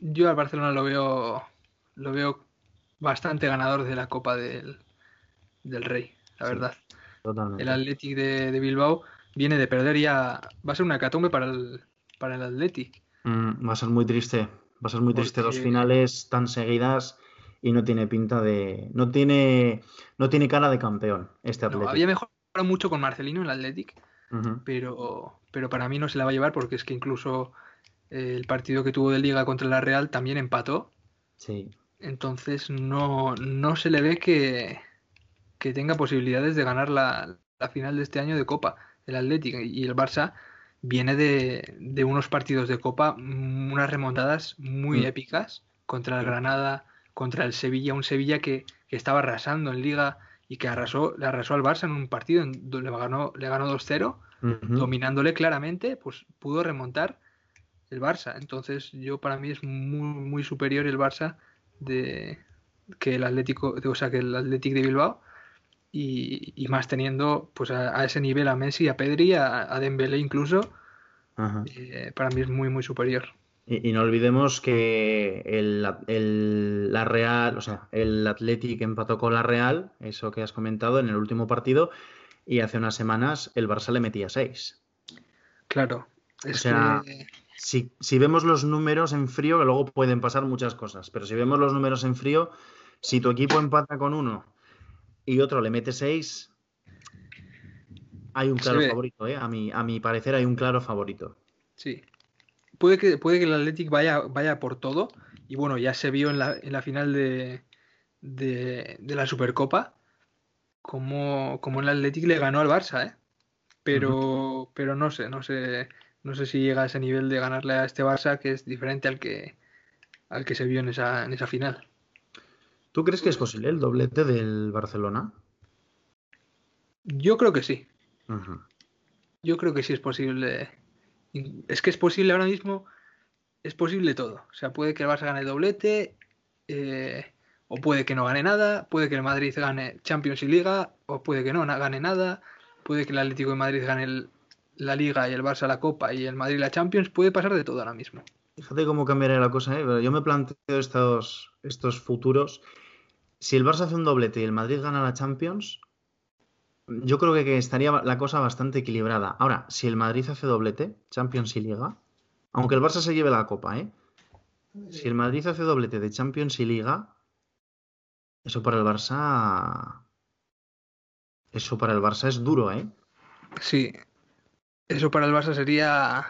Yo al Barcelona lo veo, lo veo bastante ganador de la Copa del, Rey, la verdad. El Athletic de Bilbao viene de perder ya. Va a ser una catumbe para el, para el Athletic. Mm, va a ser muy triste. Va a ser muy triste dos finales tan seguidas y no tiene pinta de. No tiene, no tiene cara de campeón este Athletic. había mejorado mucho con Marcelino el Athletic, pero, pero para mí no se la va a llevar porque es que incluso eh, el partido que tuvo de Liga contra la Real también empató. Sí. Entonces no, no se le ve que, que tenga posibilidades de ganar la, la final de este año de Copa el Atlético y el Barça viene de, unos partidos de Copa, mm, unas remontadas muy mm. épicas contra el Granada, contra el Sevilla, un Sevilla que, estaba arrasando en Liga y que arrasó, le arrasó al Barça en un partido donde le ganó, le ganó 2-0, dominándole claramente, pues pudo remontar el Barça. Entonces, yo para mí es muy, muy superior el Barça de que el Atlético, o sea, que el Atlético de Bilbao y, más teniendo pues a, ese nivel a Messi, a Pedri, a, a Dembélé incluso, eh, para mí es muy muy superior. Y, no olvidemos que el, la Real, o sea, el Athletic empató con la Real, eso que has comentado en el último partido, y hace unas semanas el Barça le metía seis. Claro. o sea, si, si vemos los números en frío, que luego pueden pasar muchas cosas, pero si vemos los números en frío, si tu equipo empata con uno y otro le mete 6, hay un claro favorito, ¿eh? A mi, a mi parecer hay un claro favorito. Sí. Puede que, puede que el Athletic vaya, vaya por todo. Y bueno, ya se vio en la, en la final de, de, la Supercopa como, como el Athletic le ganó al Barça, ¿eh? Pero, pero no sé, no sé, no sé si llega a ese nivel de ganarle a este Barça que es diferente al que, al que se vio en esa, en esa final. ¿Tú crees que es posible el doblete del Barcelona? Yo creo que sí. Yo creo que sí es posible. Es que es posible ahora mismo, es posible todo. O sea, puede que el Barça gane el doblete, eh, o puede que no gane nada, puede que el Madrid gane Champions y Liga, o puede que no gane nada, puede que el Atlético de Madrid gane la Liga y el Barça la Copa y el Madrid la Champions, puede pasar de todo ahora mismo. Fíjate cómo cambiaría la cosa, ¿eh? yo me planteo estos, estos futuros. Si el Barça hace un doblete y el Madrid gana la Champions, yo creo que estaría la cosa bastante equilibrada. Ahora, si el Madrid hace doblete, Champions y Liga, aunque el Barça se lleve la Copa, ¿eh? Si el Madrid hace doblete de Champions y Liga, eso para el Barça. Eso para el Barça es duro, ¿eh? Sí. Eso para el Barça sería.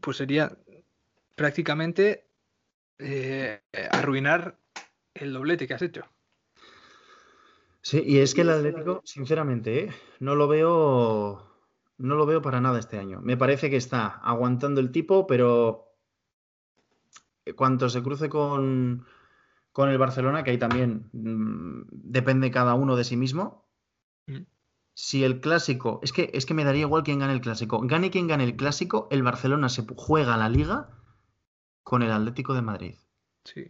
Pues sería prácticamente eh, arruinar el doblete que has hecho. Sí, y es que el Atlético, sinceramente, ¿eh? no lo veo. No lo veo para nada este año. Me parece que está aguantando el tipo, pero cuanto se cruce con, con el Barcelona, que ahí también mm, depende cada uno de sí mismo. Mm. Si el clásico, es que, es que me daría igual quien gane el clásico. Gane quien gane el clásico, el Barcelona se juega la liga con el Atlético de Madrid. Sí.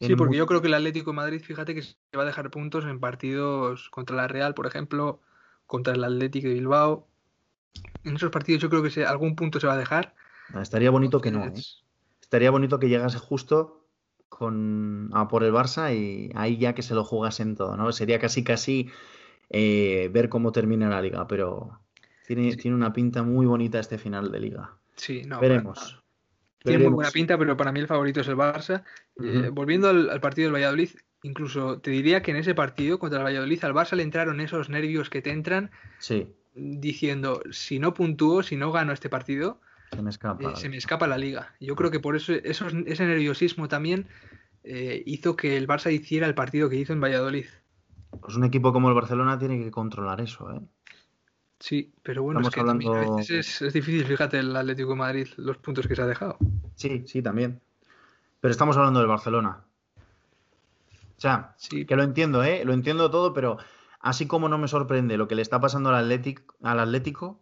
Sí, porque yo creo que el Atlético de Madrid, fíjate que se va a dejar puntos en partidos contra la Real, por ejemplo, contra el Atlético de Bilbao. En esos partidos yo creo que algún punto se va a dejar. Ah, estaría bonito que no. ¿eh? Estaría bonito que llegase justo con, a por el Barça y ahí ya que se lo jugasen todo, ¿no? Sería casi casi eh, ver cómo termina la liga, pero tiene, tiene una pinta muy bonita este final de liga. Sí, no. Veremos. Tiene muy buena pinta, pero para mí el favorito es el Barça. Eh, volviendo al, partido del Valladolid, incluso te diría que en ese partido contra el Valladolid al Barça le entraron esos nervios que te entran sí. diciendo, si no puntúo, si no gano este partido, se me escapa, eh, se me escapa la liga. Yo creo que por eso ese nerviosismo también eh, hizo que el Barça hiciera el partido que hizo en Valladolid. Pues un equipo como el Barcelona tiene que controlar eso, ¿eh? Sí, pero bueno, es que también a veces es, difícil, fíjate, el Atlético de Madrid, los puntos que se ha dejado. Sí, sí, también. Pero estamos hablando del Barcelona. O sea, sí. que lo entiendo, ¿eh? Lo entiendo todo, pero así como no me sorprende lo que le está pasando al Atlético, al Atlético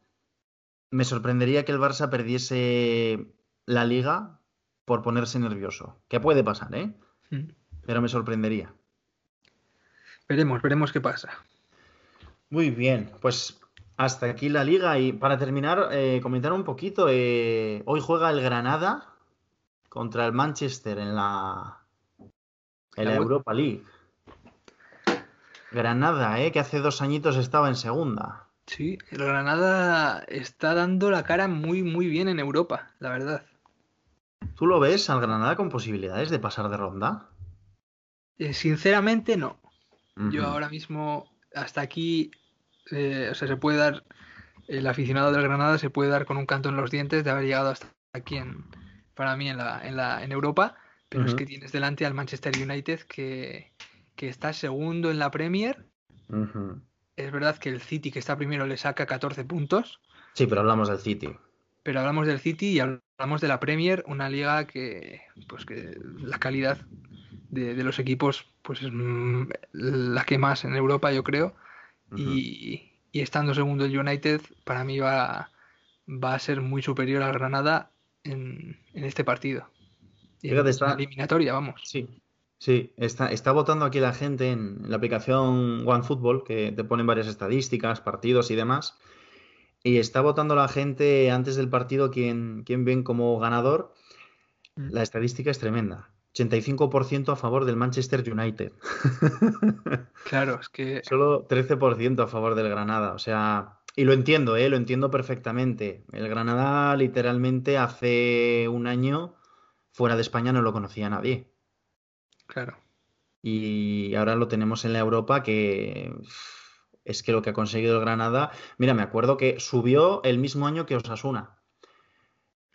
me sorprendería que el Barça perdiese la liga por ponerse nervioso. Que puede pasar, ¿eh? Mm. Pero me sorprendería. Veremos, veremos qué pasa. Muy bien, pues hasta aquí la liga y para terminar, eh, comentar un poquito. Eh, hoy juega el Granada contra el Manchester en la, en la Europa League. Granada, eh, que hace dos añitos estaba en segunda. Sí, el Granada está dando la cara muy, muy bien en Europa, la verdad. ¿Tú lo ves al Granada con posibilidades de pasar de ronda? sinceramente, no. Yo ahora mismo, hasta aquí, eh, o sea, se puede dar, el aficionado del Granada se puede dar con un canto en los dientes de haber llegado hasta aquí, en, para mí, en, la, en, la, en Europa, pero es que tienes delante al Manchester United que, que está segundo en la Premier. Es verdad que el City, que está primero, le saca 14 puntos. Sí, pero hablamos del City. Pero hablamos del City y hablamos de la Premier, una liga que, pues que la calidad de, de los equipos pues es mm, la que más en Europa, yo creo y, estando segundo el United, para mí va, va a ser muy superior al Granada en, este partido. Fíjate, está... eliminatoria, vamos. Sí, sí, está, está votando aquí la gente en, la aplicación OneFootball, que te ponen varias estadísticas, partidos y demás. Y está votando la gente antes del partido quién, quién ven como ganador. Mm. La estadística es tremenda. 85% a favor del Manchester United. Claro, es que. Solo 13% a favor del Granada. O sea, y lo entiendo, ¿eh? lo entiendo perfectamente. El Granada, literalmente, hace un año, fuera de España, no lo conocía nadie. Claro. Y ahora lo tenemos en la Europa que es que lo que ha conseguido el Granada. Mira, me acuerdo que subió el mismo año que Osasuna.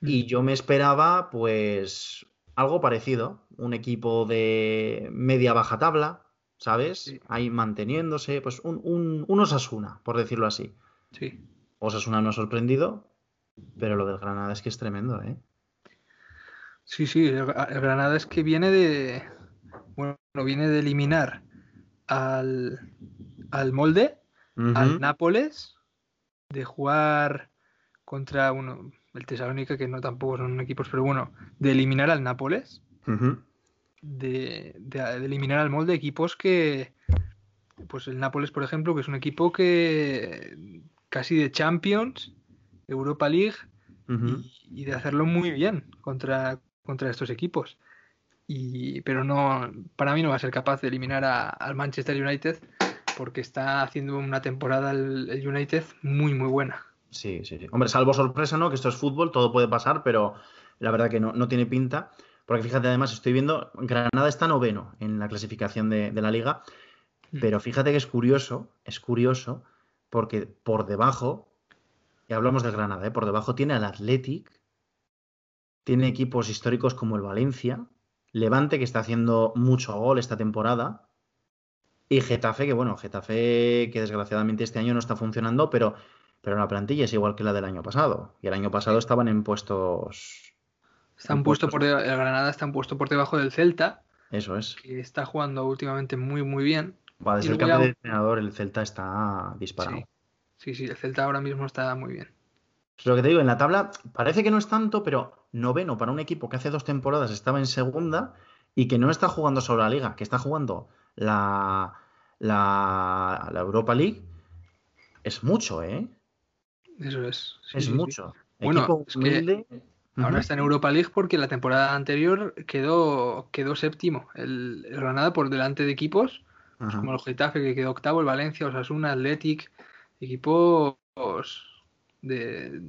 Y mm. yo me esperaba, pues, algo parecido, un equipo de media baja tabla, ¿sabes? Ahí manteniéndose, pues un, un, Osasuna, por decirlo así. Sí. Osasuna no ha sorprendido, pero lo del Granada es que es tremendo, ¿eh? Sí, sí, el, Granada es que viene de. Bueno, viene de eliminar al, al Molde, al Nápoles, de jugar contra uno, el Tesalónica, que no tampoco son equipos, pero bueno, de eliminar al Nápoles, de, de, eliminar al Molde, equipos que, pues el Nápoles, por ejemplo, que es un equipo que casi de Champions, Europa League, y, de hacerlo muy bien contra, contra estos equipos. Y, pero no, para mí no va a ser capaz de eliminar al Manchester United porque está haciendo una temporada el, United muy, muy buena. Sí, sí, sí. Hombre, salvo sorpresa, ¿no? Que esto es fútbol, todo puede pasar, pero la verdad que no, no tiene pinta. Porque fíjate, además, estoy viendo, Granada está noveno en la clasificación de, de la liga, mm. pero fíjate que es curioso, es curioso, porque por debajo, y hablamos de Granada, ¿eh? por debajo tiene al Athletic, tiene equipos históricos como el Valencia, Levante, que está haciendo mucho gol esta temporada, y Getafe, que bueno, Getafe, que desgraciadamente este año no está funcionando, pero, pero la plantilla es igual que la del año pasado. Y el año pasado estaban en puestos. Están puestos por el Granada están puesto por debajo del Celta. Eso es. Que está jugando últimamente muy, muy bien. Va, desde el cambio de entrenador, el Celta está disparado. Sí. sí, el Celta ahora mismo está muy bien. Lo que te digo, en la tabla parece que no es tanto, pero noveno para un equipo que hace dos temporadas estaba en segunda y que no está jugando solo la liga, que está jugando la, la, Europa League, es mucho, ¿eh? Eso es. es mucho. Bueno, ahora está en Europa League porque la temporada anterior quedó, quedó séptimo. El, Granada por delante de equipos pues como el Getafe que quedó octavo, el Valencia, Osasuna, Athletic, equipos de,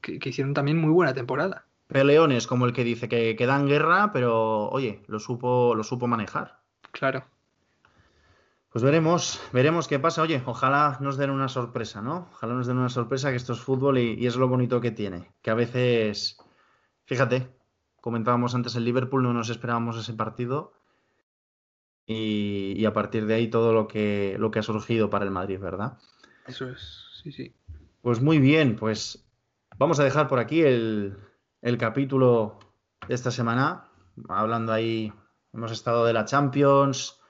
que, hicieron también muy buena temporada. Peleones como el que dice que, que dan guerra, pero oye, lo supo, lo supo manejar. Claro. Pues veremos, veremos qué pasa. Oye, ojalá nos den una sorpresa, ¿no? Ojalá nos den una sorpresa que esto es fútbol y, es lo bonito que tiene. Que a veces, fíjate, comentábamos antes el Liverpool, no nos esperábamos ese partido. Y, a partir de ahí todo lo que, lo que ha surgido para el Madrid, ¿verdad? Eso es, sí, sí. Pues muy bien, pues vamos a dejar por aquí el, el capítulo de esta semana. Hablando ahí, hemos estado de la Champions,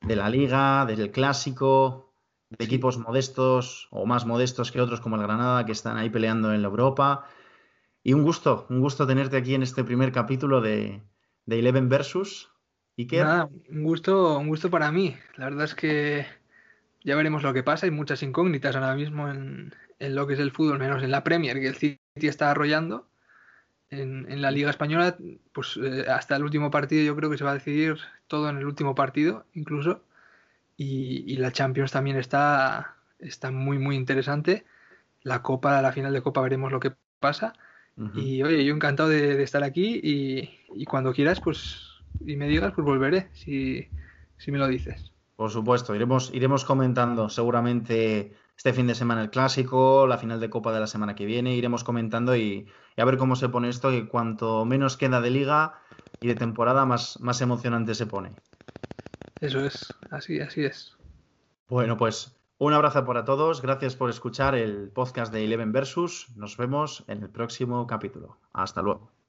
de la liga, del clásico, de equipos modestos o más modestos que otros como el Granada que están ahí peleando en la Europa. Y un gusto, un gusto tenerte aquí en este primer capítulo de, Eleven Versus. ¿Y qué? Nada, un gusto, un gusto para mí. La verdad es que ya veremos lo que pasa. Hay muchas incógnitas ahora mismo en, en lo que es el fútbol, menos en la Premier, que el City está arrollando en, la Liga Española, pues eh, hasta el último partido yo creo que se va a decidir todo en el último partido, incluso. Y, la Champions también está, está muy, muy interesante. La Copa, la final de Copa, veremos lo que pasa. Y oye, yo encantado de, estar aquí y, cuando quieras, pues, y me digas, pues volveré, si, si me lo dices. Por supuesto, iremos, iremos comentando seguramente este fin de semana el clásico, la final de Copa de la semana que viene, iremos comentando y, a ver cómo se pone esto, y cuanto menos queda de liga y de temporada, más, más emocionante se pone. Eso es, así, así es. Bueno, pues un abrazo para todos, gracias por escuchar el podcast de Eleven Versus, nos vemos en el próximo capítulo. Hasta luego.